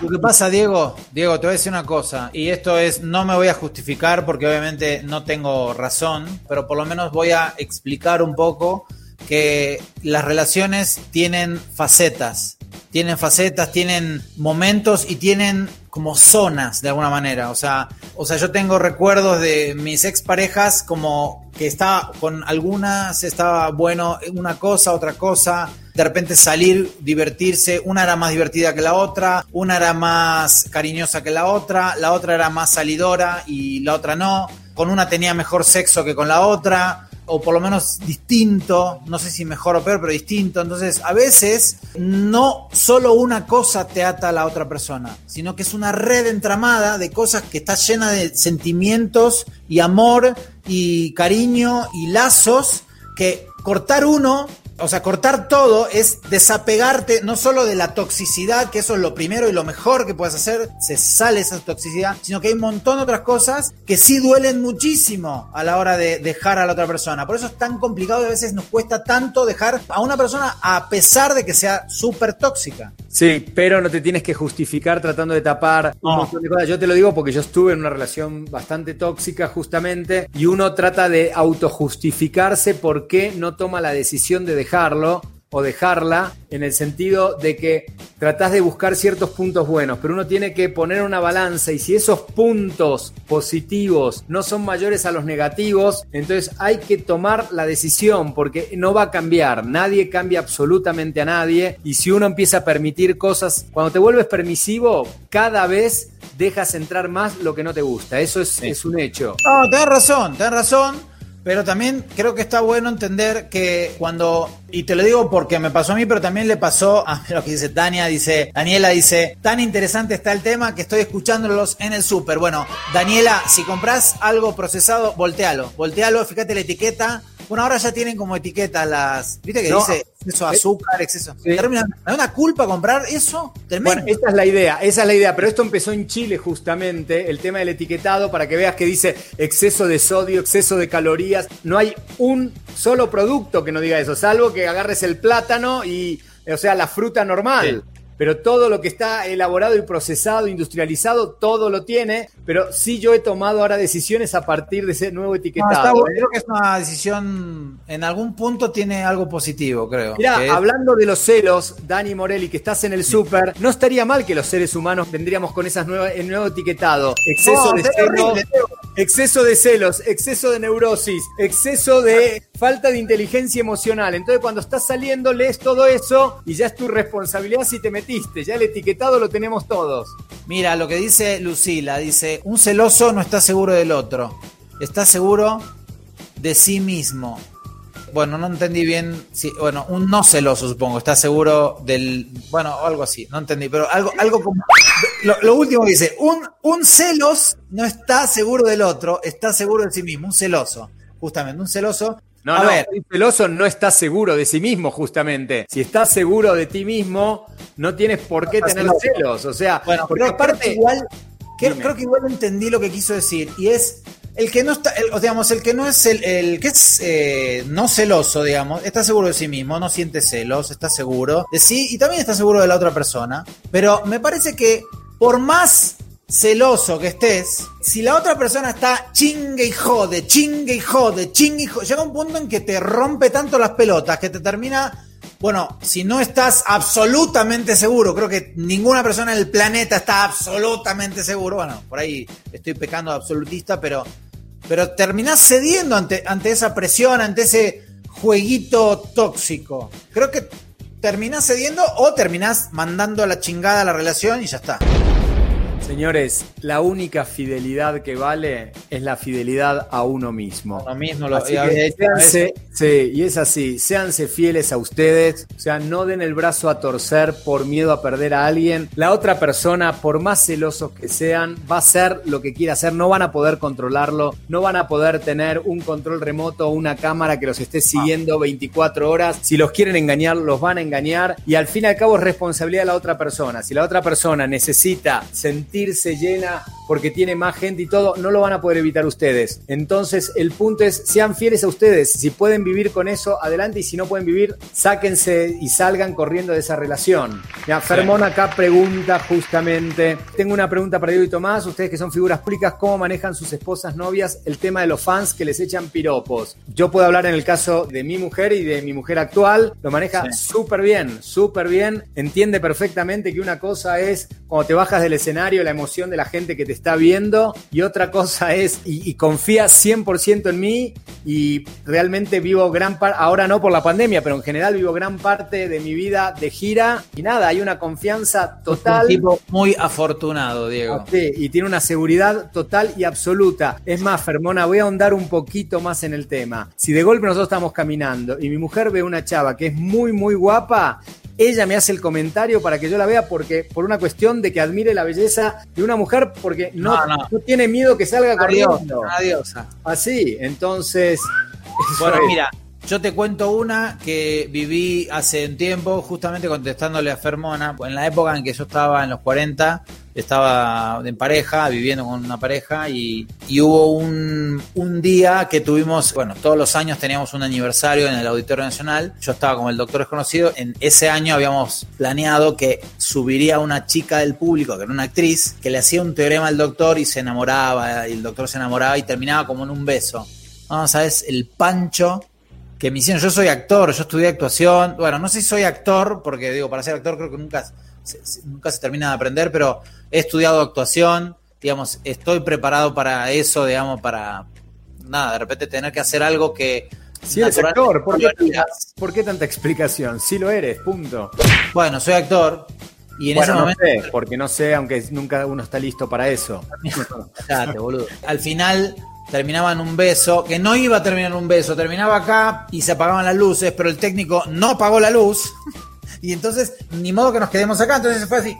Lo que pasa, Diego, Diego, te voy a decir una cosa, y esto es, no me voy a justificar porque obviamente no tengo razón, pero por lo menos voy a explicar un poco que las relaciones tienen facetas, tienen facetas, tienen momentos y tienen como zonas de alguna manera. O sea, o sea, yo tengo recuerdos de mis exparejas como que estaba con algunas estaba bueno una cosa, otra cosa, de repente salir, divertirse, una era más divertida que la otra, una era más cariñosa que la otra, la otra era más salidora y la otra no, con una tenía mejor sexo que con la otra, o por lo menos distinto, no sé si mejor o peor, pero distinto. Entonces, a veces no solo una cosa te ata a la otra persona, sino que es una red entramada de cosas que está llena de sentimientos y amor y cariño y lazos que cortar uno o sea, cortar todo es desapegarte no solo de la toxicidad, que eso es lo primero y lo mejor que puedes hacer, se sale esa toxicidad, sino que hay un montón de otras cosas que sí duelen muchísimo a la hora de dejar a la otra persona. Por eso es tan complicado y a veces nos cuesta tanto dejar a una persona a pesar de que sea súper tóxica. Sí, pero no te tienes que justificar tratando de tapar un montón de cosas. Yo te lo digo porque yo estuve en una relación bastante tóxica justamente y uno trata de autojustificarse por qué no toma la decisión de dejarlo o dejarla en el sentido de que tratás de buscar ciertos puntos buenos, pero uno tiene que poner una balanza y si esos puntos positivos no son mayores a los negativos, entonces hay que tomar la decisión porque no va a cambiar, nadie cambia absolutamente a nadie y si uno empieza a permitir cosas, cuando te vuelves permisivo, cada vez dejas entrar más lo que no te gusta, eso es, es un hecho. No, tenés razón, tenés razón. Pero también creo que está bueno entender que cuando, y te lo digo porque me pasó a mí, pero también le pasó a lo que dice Tania, dice, Daniela dice, tan interesante está el tema que estoy escuchándolos en el súper. Bueno, Daniela, si compras algo procesado, voltealo, voltealo, fíjate la etiqueta. Bueno, ahora ya tienen como etiqueta las, viste que No, dice exceso de azúcar, exceso. Sí. Termina- ¿Me da una culpa comprar eso? Tremendo. Bueno, esta es la idea, esa es la idea, pero esto empezó en Chile justamente, el tema del etiquetado, para que veas que dice exceso de sodio, exceso de calorías. No hay un solo producto que no diga eso, salvo que agarres el plátano y, o sea, la fruta normal. Pero todo lo que está elaborado y procesado, industrializado, todo lo tiene. Pero sí yo he tomado ahora decisiones a partir de ese nuevo No, etiquetado. está bueno. ¿eh? Creo que es una decisión, en algún punto tiene algo positivo, creo. Mira, es- hablando de los celos, Dani Morelli, que estás en el súper, no estaría mal que los seres humanos vendríamos con esas nuevas, el nuevo etiquetado. Exceso No, de. Exceso de celos, exceso de neurosis, exceso de falta de inteligencia emocional. Entonces, cuando estás saliendo, lees todo eso y ya es tu responsabilidad si te metiste. Ya el etiquetado lo tenemos todos. Mira, lo que dice Lucila, dice, un celoso no está seguro del otro, está seguro de sí mismo. bueno, no entendí bien, si, bueno, un no celoso supongo, está seguro del, bueno, algo así, no entendí, pero algo, algo como, lo, lo último que dice, un, un celos no está seguro del otro, está seguro de sí mismo, un celoso, justamente, un celoso. No, a no, ver, un celoso no está seguro de sí mismo, justamente. Si estás seguro de ti mismo, no tienes por qué tener celoso. celos. O sea, Bueno, porque aparte. igual, creo, que igual entendí lo que quiso decir. Y es el que no está, el- digamos, el que no es el, el que es eh, no celoso, digamos, está seguro de sí mismo, no siente celos, está seguro de sí y también está seguro de la otra persona. Pero me parece que por más celoso que estés, si la otra persona está chingue y jode, chingue y jode, chingue y jode, llega un punto en que te rompe tanto las pelotas que te termina bueno, si no estás absolutamente seguro, creo que ninguna persona en el planeta está absolutamente seguro. Bueno, por ahí estoy pecando de absolutista, pero, pero terminás cediendo ante, ante esa presión, ante ese jueguito tóxico. Creo que terminás cediendo o terminás mandando a la chingada la relación y ya está. Señores, la única fidelidad que vale es la fidelidad a uno mismo. Lo mismo lo Así a que séanse, sí, y es así, séanse fieles a ustedes, o sea, no den el brazo a torcer por miedo a perder a alguien. La otra persona, por más celosos que sean, va a hacer lo que quiera hacer, no van a poder controlarlo, no van a poder tener un control remoto o una cámara que los esté siguiendo 24 horas. Si los quieren engañar, los van a engañar y al fin y al cabo es responsabilidad de la otra persona. Si la otra persona necesita sentirse llena porque tiene más gente y todo, no lo van a poder evitar ustedes. Entonces, el punto es, sean fieles a ustedes. Si pueden vivir con eso, adelante. Y si no pueden vivir, sáquense y salgan corriendo de esa relación. Mira, Fermón acá pregunta justamente. Tengo una pregunta para Diego y Tomás. Ustedes que son figuras públicas, ¿cómo manejan sus esposas, novias, el tema de los fans que les echan piropos? Yo puedo hablar en el caso de mi mujer y de mi mujer actual. Lo maneja súper bien, súper bien. Entiende perfectamente que una cosa es cuando te bajas del escenario, la emoción de la gente que te está viendo. Y otra cosa es, y, y confía 100% en mí. Y realmente vivo gran parte, ahora no por la pandemia, pero en general vivo gran parte de mi vida de gira. Y nada, hay una confianza total. Un tipo muy afortunado, Diego. Sí, y tiene una seguridad total y absoluta. Es más, Fermona, voy a ahondar un poquito más en el tema. Si de golpe nosotros estamos caminando y mi mujer ve una chava que es muy, muy guapa, ella me hace el comentario para que yo la vea porque por una cuestión de que admire la belleza de una mujer porque no, No, no. no tiene miedo que salga Adiós, corriendo. adiosa. Así, entonces... Bueno, es. mira, yo te cuento una que viví hace un tiempo, justamente contestándole a Fermona, en la época en que yo estaba en los 40, estaba en pareja, viviendo con una pareja, y, y hubo un, un día que tuvimos, bueno, todos los años teníamos un aniversario en el Auditorio Nacional, yo estaba como el doctor desconocido, en ese año habíamos planeado que subiría una chica del público, que era una actriz, que le hacía un teorema al doctor y se enamoraba, y el doctor se enamoraba y terminaba como en un beso. No, ¿sabes? El pancho que me hicieron. Yo soy actor, yo estudié actuación. Bueno, no sé si soy actor, porque digo, para ser actor creo que nunca se, nunca se termina de aprender, pero he estudiado actuación. Digamos, estoy preparado para eso, digamos, para nada, de repente tener que hacer algo que. Si eres actor, ¿por qué. ¿por qué tanta explicación? Si lo eres, punto. Bueno, soy actor. Y en bueno, ese no momento. sé, porque no sé, aunque nunca uno está listo para eso. Cállate, boludo. Al final terminaba en un beso, que no iba a terminar en un beso, terminaba acá y se apagaban las luces, pero el técnico no apagó la luz. Y entonces, ni modo que nos quedemos acá, entonces fue así.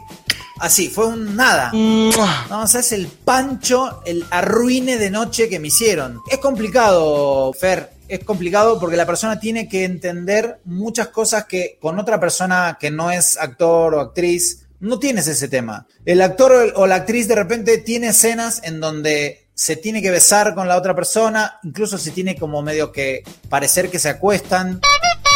Así, fue un nada. No, o sea, es el pancho, el arruine de noche que me hicieron. Es complicado, Fer. Es complicado porque la persona tiene que entender muchas cosas que con otra persona que no es actor o actriz no tienes ese tema. El actor o la actriz de repente tiene escenas en donde se tiene que besar con la otra persona, incluso se tiene como medio que parecer que se acuestan.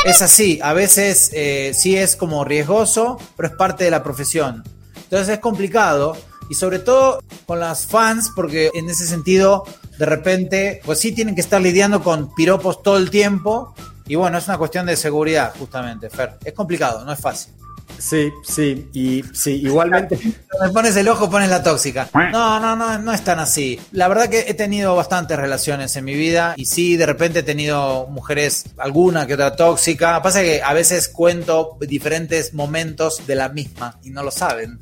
Es así, a veces eh, sí es como riesgoso, pero es parte de la profesión. Entonces es complicado y sobre todo con las fans porque en ese sentido de repente pues sí tienen que estar lidiando con piropos todo el tiempo y bueno, es una cuestión de seguridad justamente, Fer. Es complicado, no es fácil. Sí, sí, y sí, igualmente. Me pones el ojo, pones la tóxica. No, no, no, no es tan así. La verdad que he tenido bastantes relaciones en mi vida y sí, de repente he tenido mujeres, alguna que otra tóxica. Pasa que a veces cuento diferentes momentos de la misma y no lo saben.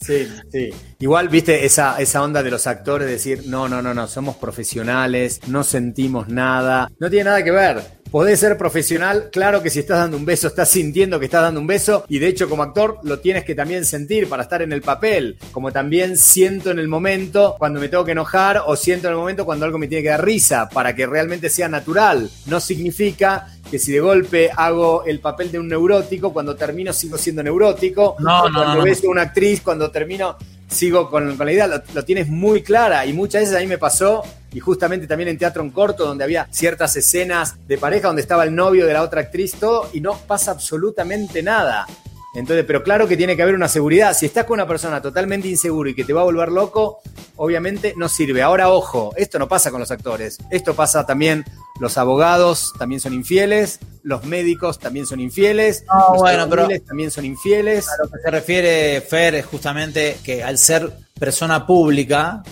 Sí, sí. Igual, viste, esa, esa onda de los actores, decir, no, no, no, no, somos profesionales, no sentimos nada. No tiene nada que ver. Podés ser profesional, claro que si estás dando un beso, estás sintiendo que estás dando un beso y de hecho como actor lo tienes que también sentir para estar en el papel, como también siento en el momento cuando me tengo que enojar o siento en el momento cuando algo me tiene que dar risa, para que realmente sea natural. No significa que si de golpe hago el papel de un neurótico, cuando termino sigo siendo neurótico, No, no, cuando no, no. beso a una actriz, cuando termino sigo con, con la idea, lo, lo tienes muy clara y muchas veces a mí me pasó y justamente también en teatro en corto donde había ciertas escenas de pareja donde estaba el novio de la otra actriz todo y no pasa absolutamente nada. Entonces, pero claro que tiene que haber una seguridad. Si estás con una persona totalmente inseguro y que te va a volver loco, obviamente no sirve. Ahora, ojo, esto no pasa con los actores. Esto pasa también, los abogados también son infieles, los médicos también son infieles, No, los bueno, pero- también son infieles. A lo que se refiere Fer es justamente que al ser persona pública,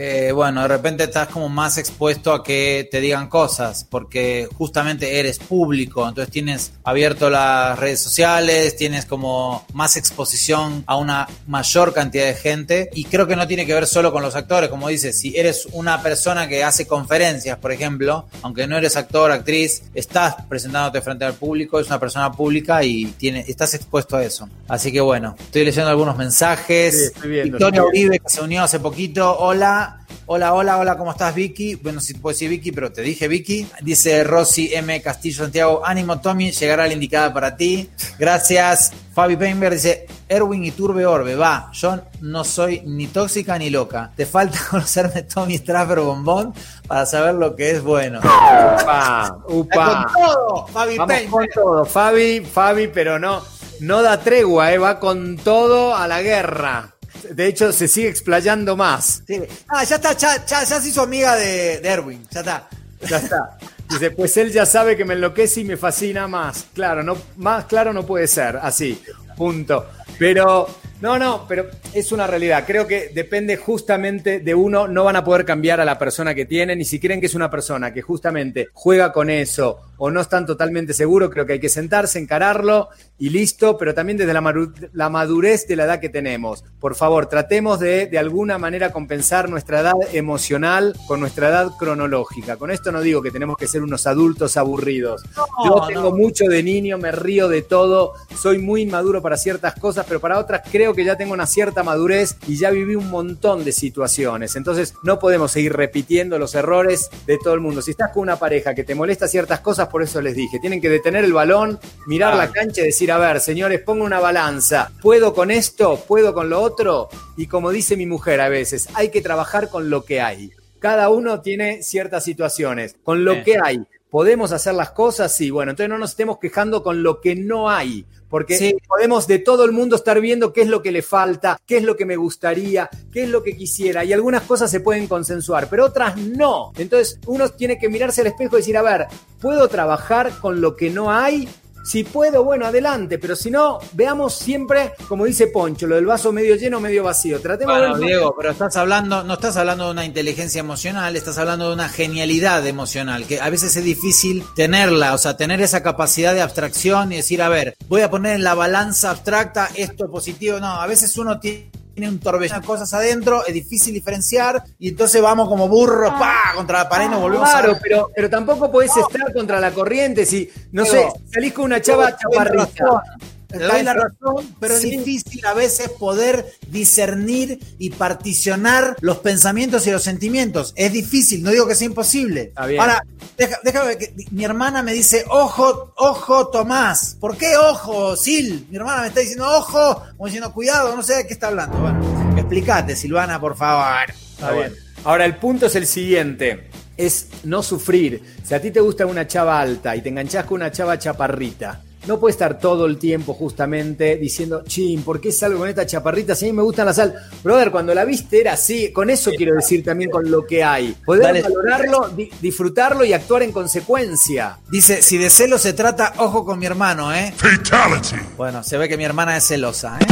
eh, bueno, de repente estás como más expuesto a que te digan cosas, porque justamente eres público, entonces tienes abierto las redes sociales, tienes como más exposición a una mayor cantidad de gente, y creo que no tiene que ver solo con los actores, como dices, si eres una persona que hace conferencias, por ejemplo, aunque no eres actor, actriz, estás presentándote frente al público, es una persona pública y tiene, estás expuesto a eso. Así que bueno, estoy leyendo algunos mensajes. Sí, estoy viendo, Victoria estoy. Uribe, que se unió hace poquito. Hola. Hola, hola, hola, ¿cómo estás, Vicky? Bueno, si puedo decir Vicky, pero te dije Vicky. Dice Rosy M. Castillo Santiago, ánimo, Tommy, llegará la indicada para ti. Gracias. Fabi Painberg dice, Erwin y Turbe Orbe, va, yo no soy ni tóxica ni loca. Te falta conocerme Tommy Strasberg Bombón para saber lo que es bueno. Upa, upa. Con todo, Fabi Vamos Painberg. con todo. Fabi, Fabi, pero no, no da tregua, eh, va con todo a la guerra. De hecho, se sigue explayando más. Sí. Ah, ya está, ya, ya, ya se hizo amiga de, de Erwin, ya está. Ya está. Dice, pues él ya sabe que me enloquece y me fascina más. Claro, no, más claro no puede ser, así, punto. Pero, no, no, pero es una realidad. Creo que depende justamente de uno. No van a poder cambiar a la persona que tienen. Y si creen que es una persona que justamente juega con eso o no están totalmente seguros, creo que hay que sentarse, encararlo y listo. Pero también desde la, madurez de la edad que tenemos. Por favor, tratemos de de alguna manera compensar nuestra edad emocional con nuestra edad cronológica. Con esto no digo que tenemos que ser unos adultos aburridos. Yo tengo no. mucho de niño, me río de todo, soy muy inmaduro para ciertas cosas, pero para otras creo que ya tengo una cierta madurez y ya viví un montón de situaciones. Entonces no podemos seguir repitiendo los errores de todo el mundo. Si estás con una pareja que te molesta ciertas cosas, por eso les dije, tienen que detener el balón, mirar la cancha y decir, a ver, señores, pongo una balanza, ¿puedo con esto? ¿Puedo con lo otro? Y como dice mi mujer a veces, hay que trabajar con lo que hay. Cada uno tiene ciertas situaciones. Con lo que hay, ¿podemos hacer las cosas? Sí, bueno, entonces no nos estemos quejando con lo que no hay. Porque Sí. podemos de todo el mundo estar viendo qué es lo que le falta, qué es lo que me gustaría, qué es lo que quisiera. Y algunas cosas se pueden consensuar, pero otras no. Entonces uno tiene que mirarse al espejo y decir, a ver, ¿puedo trabajar con lo que no hay? Si puedo, bueno, adelante, pero si no, veamos siempre, como dice Poncho, lo del vaso medio lleno, medio vacío. Tratemos de Bueno, ver- Diego, pero estás hablando, no estás hablando de una inteligencia emocional, estás hablando de una genialidad emocional, que a veces es difícil tenerla, o sea, tener esa capacidad de abstracción y decir, a ver, voy a poner en la balanza abstracta esto positivo. No, a veces uno tiene un torbellino de cosas adentro, es difícil diferenciar y entonces vamos como burros, pa, contra la pared y nos volvemos Claro, a... pero, pero tampoco podés estar contra la corriente. Si, no sé, salís con una chava chaparrita. Te doy la razón, pero Sí. es difícil a veces poder discernir y particionar los pensamientos y los sentimientos. Es difícil, no digo que sea imposible. Ahora, deja- déjame que mi hermana me dice, ojo, ojo, Tomás. ¿Por qué ojo, Sil? Mi hermana me está diciendo, ojo, como diciendo, cuidado, no sé de qué está hablando. Bueno, explícate, Silvana, por favor. Está bien. Ahora, el punto es el siguiente. Es no sufrir. Si a ti te gusta una chava alta y te enganchás con una chava chaparrita, no puedes estar todo el tiempo justamente diciendo, chin, ¿por qué salgo con esta chaparrita? Si a mí me gustan las altas. Brother, cuando la viste era así. Con eso quiero decir también con lo que hay. Poder Dale. valorarlo, di- disfrutarlo y actuar en consecuencia. Dice, si de celo se trata, ojo con mi hermano, ¿eh? Fatality. Bueno, se ve que mi hermana es celosa, ¿eh?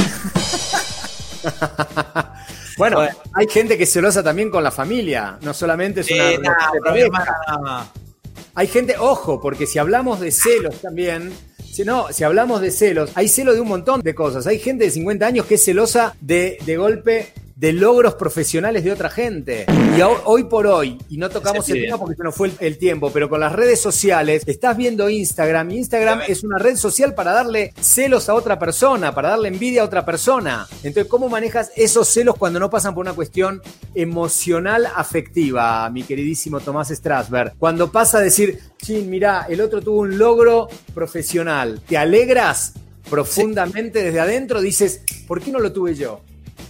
Bueno, Bueno. hay gente que es celosa también con la familia. No solamente es una de mi hermana. Hay gente, ojo, porque si hablamos de celos también, si no, si hablamos de celos, hay celo de un montón de cosas. Hay gente de 50 años que es celosa de, de golpe de logros profesionales de otra gente. Y hoy por hoy, y no tocamos el tema porque se nos fue el, tiempo, pero con las redes sociales, estás viendo Instagram, y Instagram es una red social para darle celos a otra persona, para darle envidia a otra persona. Entonces, ¿cómo manejas esos celos cuando no pasan por una cuestión emocional afectiva, mi queridísimo Tomás Strasberg? Cuando pasa a decir, chin, mirá, el otro tuvo un logro profesional, ¿te alegras? profundamente desde adentro, dices, ¿por qué no lo tuve yo?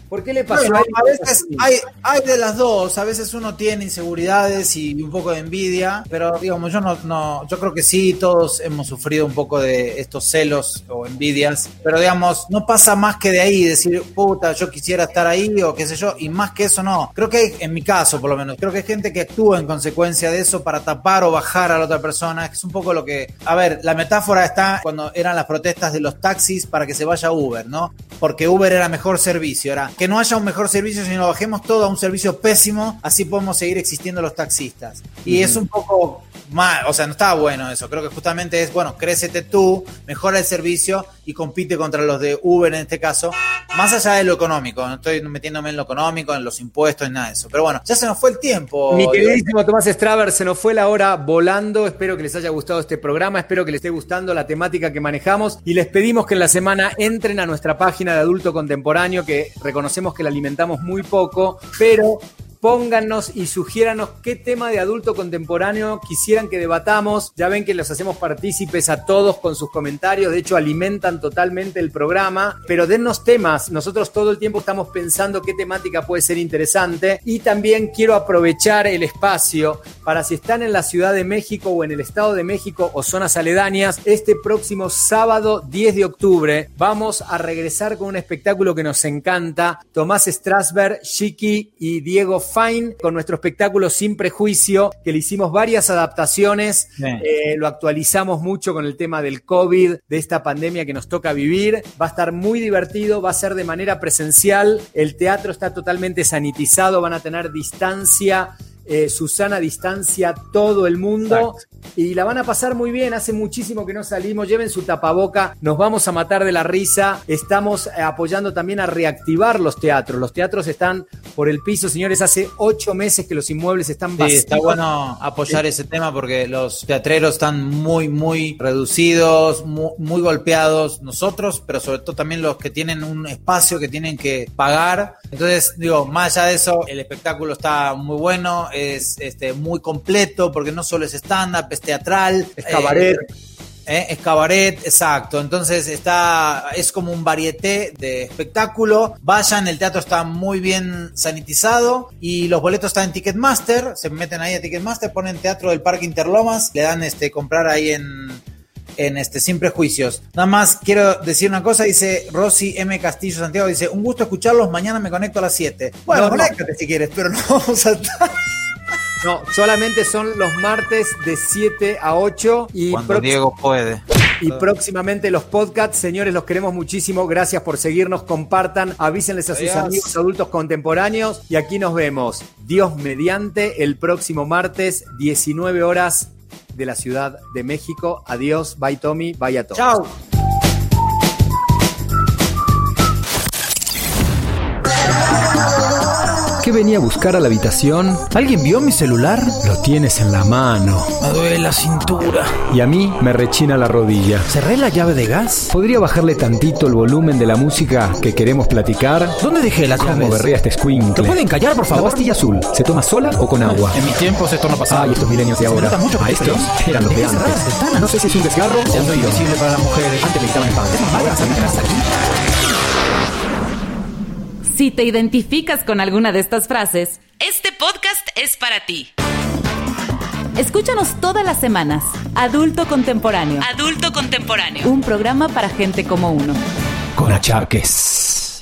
¿Por qué le pasó a, a veces hay, hay, de las dos, a veces uno tiene inseguridades y un poco de envidia, pero digamos, yo no, no, yo creo que sí, todos hemos sufrido un poco de estos celos o envidias, pero digamos, no pasa más que de ahí, decir, puta, yo quisiera estar ahí o qué sé yo, y más que eso no. Creo que en mi caso, por lo menos, creo que hay gente que actúa en consecuencia de eso para tapar o bajar a la otra persona, es un poco lo que, a ver, la metáfora está cuando eran las protestas de los taxis para que se vaya Uber, ¿no? Porque Uber era mejor servicio, era que no haya un mejor servicio, sino bajemos todo a un servicio pésimo, así podemos seguir existiendo los taxistas. Y es un poco mal, o sea, no está bueno eso. Creo que justamente es, bueno, crécete tú, mejora el servicio y compite contra los de Uber en este caso, más allá de lo económico. No estoy metiéndome en lo económico, en los impuestos, en nada de eso. Pero bueno, ya se nos fue el tiempo. Mi queridísimo Tomás Straver, se nos fue la hora volando. Espero que les haya gustado este programa, espero que les esté gustando la temática que manejamos y les pedimos que en la semana entren a nuestra página de adulto contemporáneo, que reconocemos que la alimentamos muy poco, pero pónganos y sugiéranos qué tema de adulto contemporáneo quisieran que debatamos. Ya ven que los hacemos partícipes a todos con sus comentarios, de hecho alimentan totalmente el programa, pero dennos temas. Nosotros todo el tiempo estamos pensando qué temática puede ser interesante y también quiero aprovechar el espacio para si están en la Ciudad de México o en el Estado de México o zonas aledañas, este próximo sábado 10 de octubre vamos a regresar con un espectáculo que nos encanta. Tomás Strasberg, Chiqui y Diego Fine con nuestro espectáculo Sin Prejuicio, que le hicimos varias adaptaciones, eh, lo actualizamos mucho con el tema del COVID, de esta pandemia que nos toca vivir. Va a estar muy divertido, va a ser de manera presencial, el teatro está totalmente sanitizado, van a tener distancia eh, Susana distancia todo el mundo y la van a pasar muy bien. Hace muchísimo que no salimos. Lleven su tapaboca, nos vamos a matar de la risa. Estamos eh, apoyando también a reactivar los teatros. Los teatros están por el piso, señores. Hace ocho meses que los inmuebles están vacíos. está bueno apoyar ese tema porque los teatreros están muy, muy reducidos, muy, golpeados. Nosotros, pero sobre todo también los que tienen un espacio que tienen que pagar. Entonces, digo, más allá de eso, el espectáculo está muy bueno es este, muy completo porque no solo es stand-up, es teatral. Es cabaret. Eh, eh, es cabaret, exacto. Entonces está, es como un varieté de espectáculo. Vayan, el teatro está muy bien sanitizado y los boletos están en Ticketmaster. Se meten ahí a Ticketmaster, ponen Teatro del Parque Interlomas, le dan este comprar ahí en en este Sin Prejuicios. Nada más quiero decir una cosa, dice Rosy M. Castillo Santiago, dice, un gusto escucharlos, mañana me conecto a las 7. Bueno, conéctate si quieres, pero no vamos a estar. No, solamente son los martes de 7 a 8 y Cuando Diego puede. Y próximamente los podcasts, señores, los queremos muchísimo. Gracias por seguirnos, compartan, avísenles a sus amigos adultos contemporáneos y aquí nos vemos. Dios mediante el próximo martes, 19 horas de la Ciudad de México. Adiós, bye Tommy, bye a todos. Chao. Venía a buscar a la habitación? ¿Alguien vio mi celular? Lo tienes en la mano. Me duele la cintura. Y a mí me rechina la rodilla. ¿Cerré la llave de gas? ¿Podría bajarle tantito el volumen de la música que queremos platicar? ¿Dónde dejé la llave? ¿Cómo berrea este squincle? ¿Te pueden callar, por favor? La pastilla azul, ¿se toma sola o con agua? En mi tiempo se toma pasado. Ay, estos milenios de ahora. mucho a estos eran los de antes. No sé si es un desgarro o un invisible para las mujeres. Antes me quitaban pan. Ahora se Si te identificas con alguna de estas frases, este podcast es para ti. Escúchanos todas las semanas. Adulto Contemporáneo. Adulto Contemporáneo. Un programa para gente como uno. Con achaques.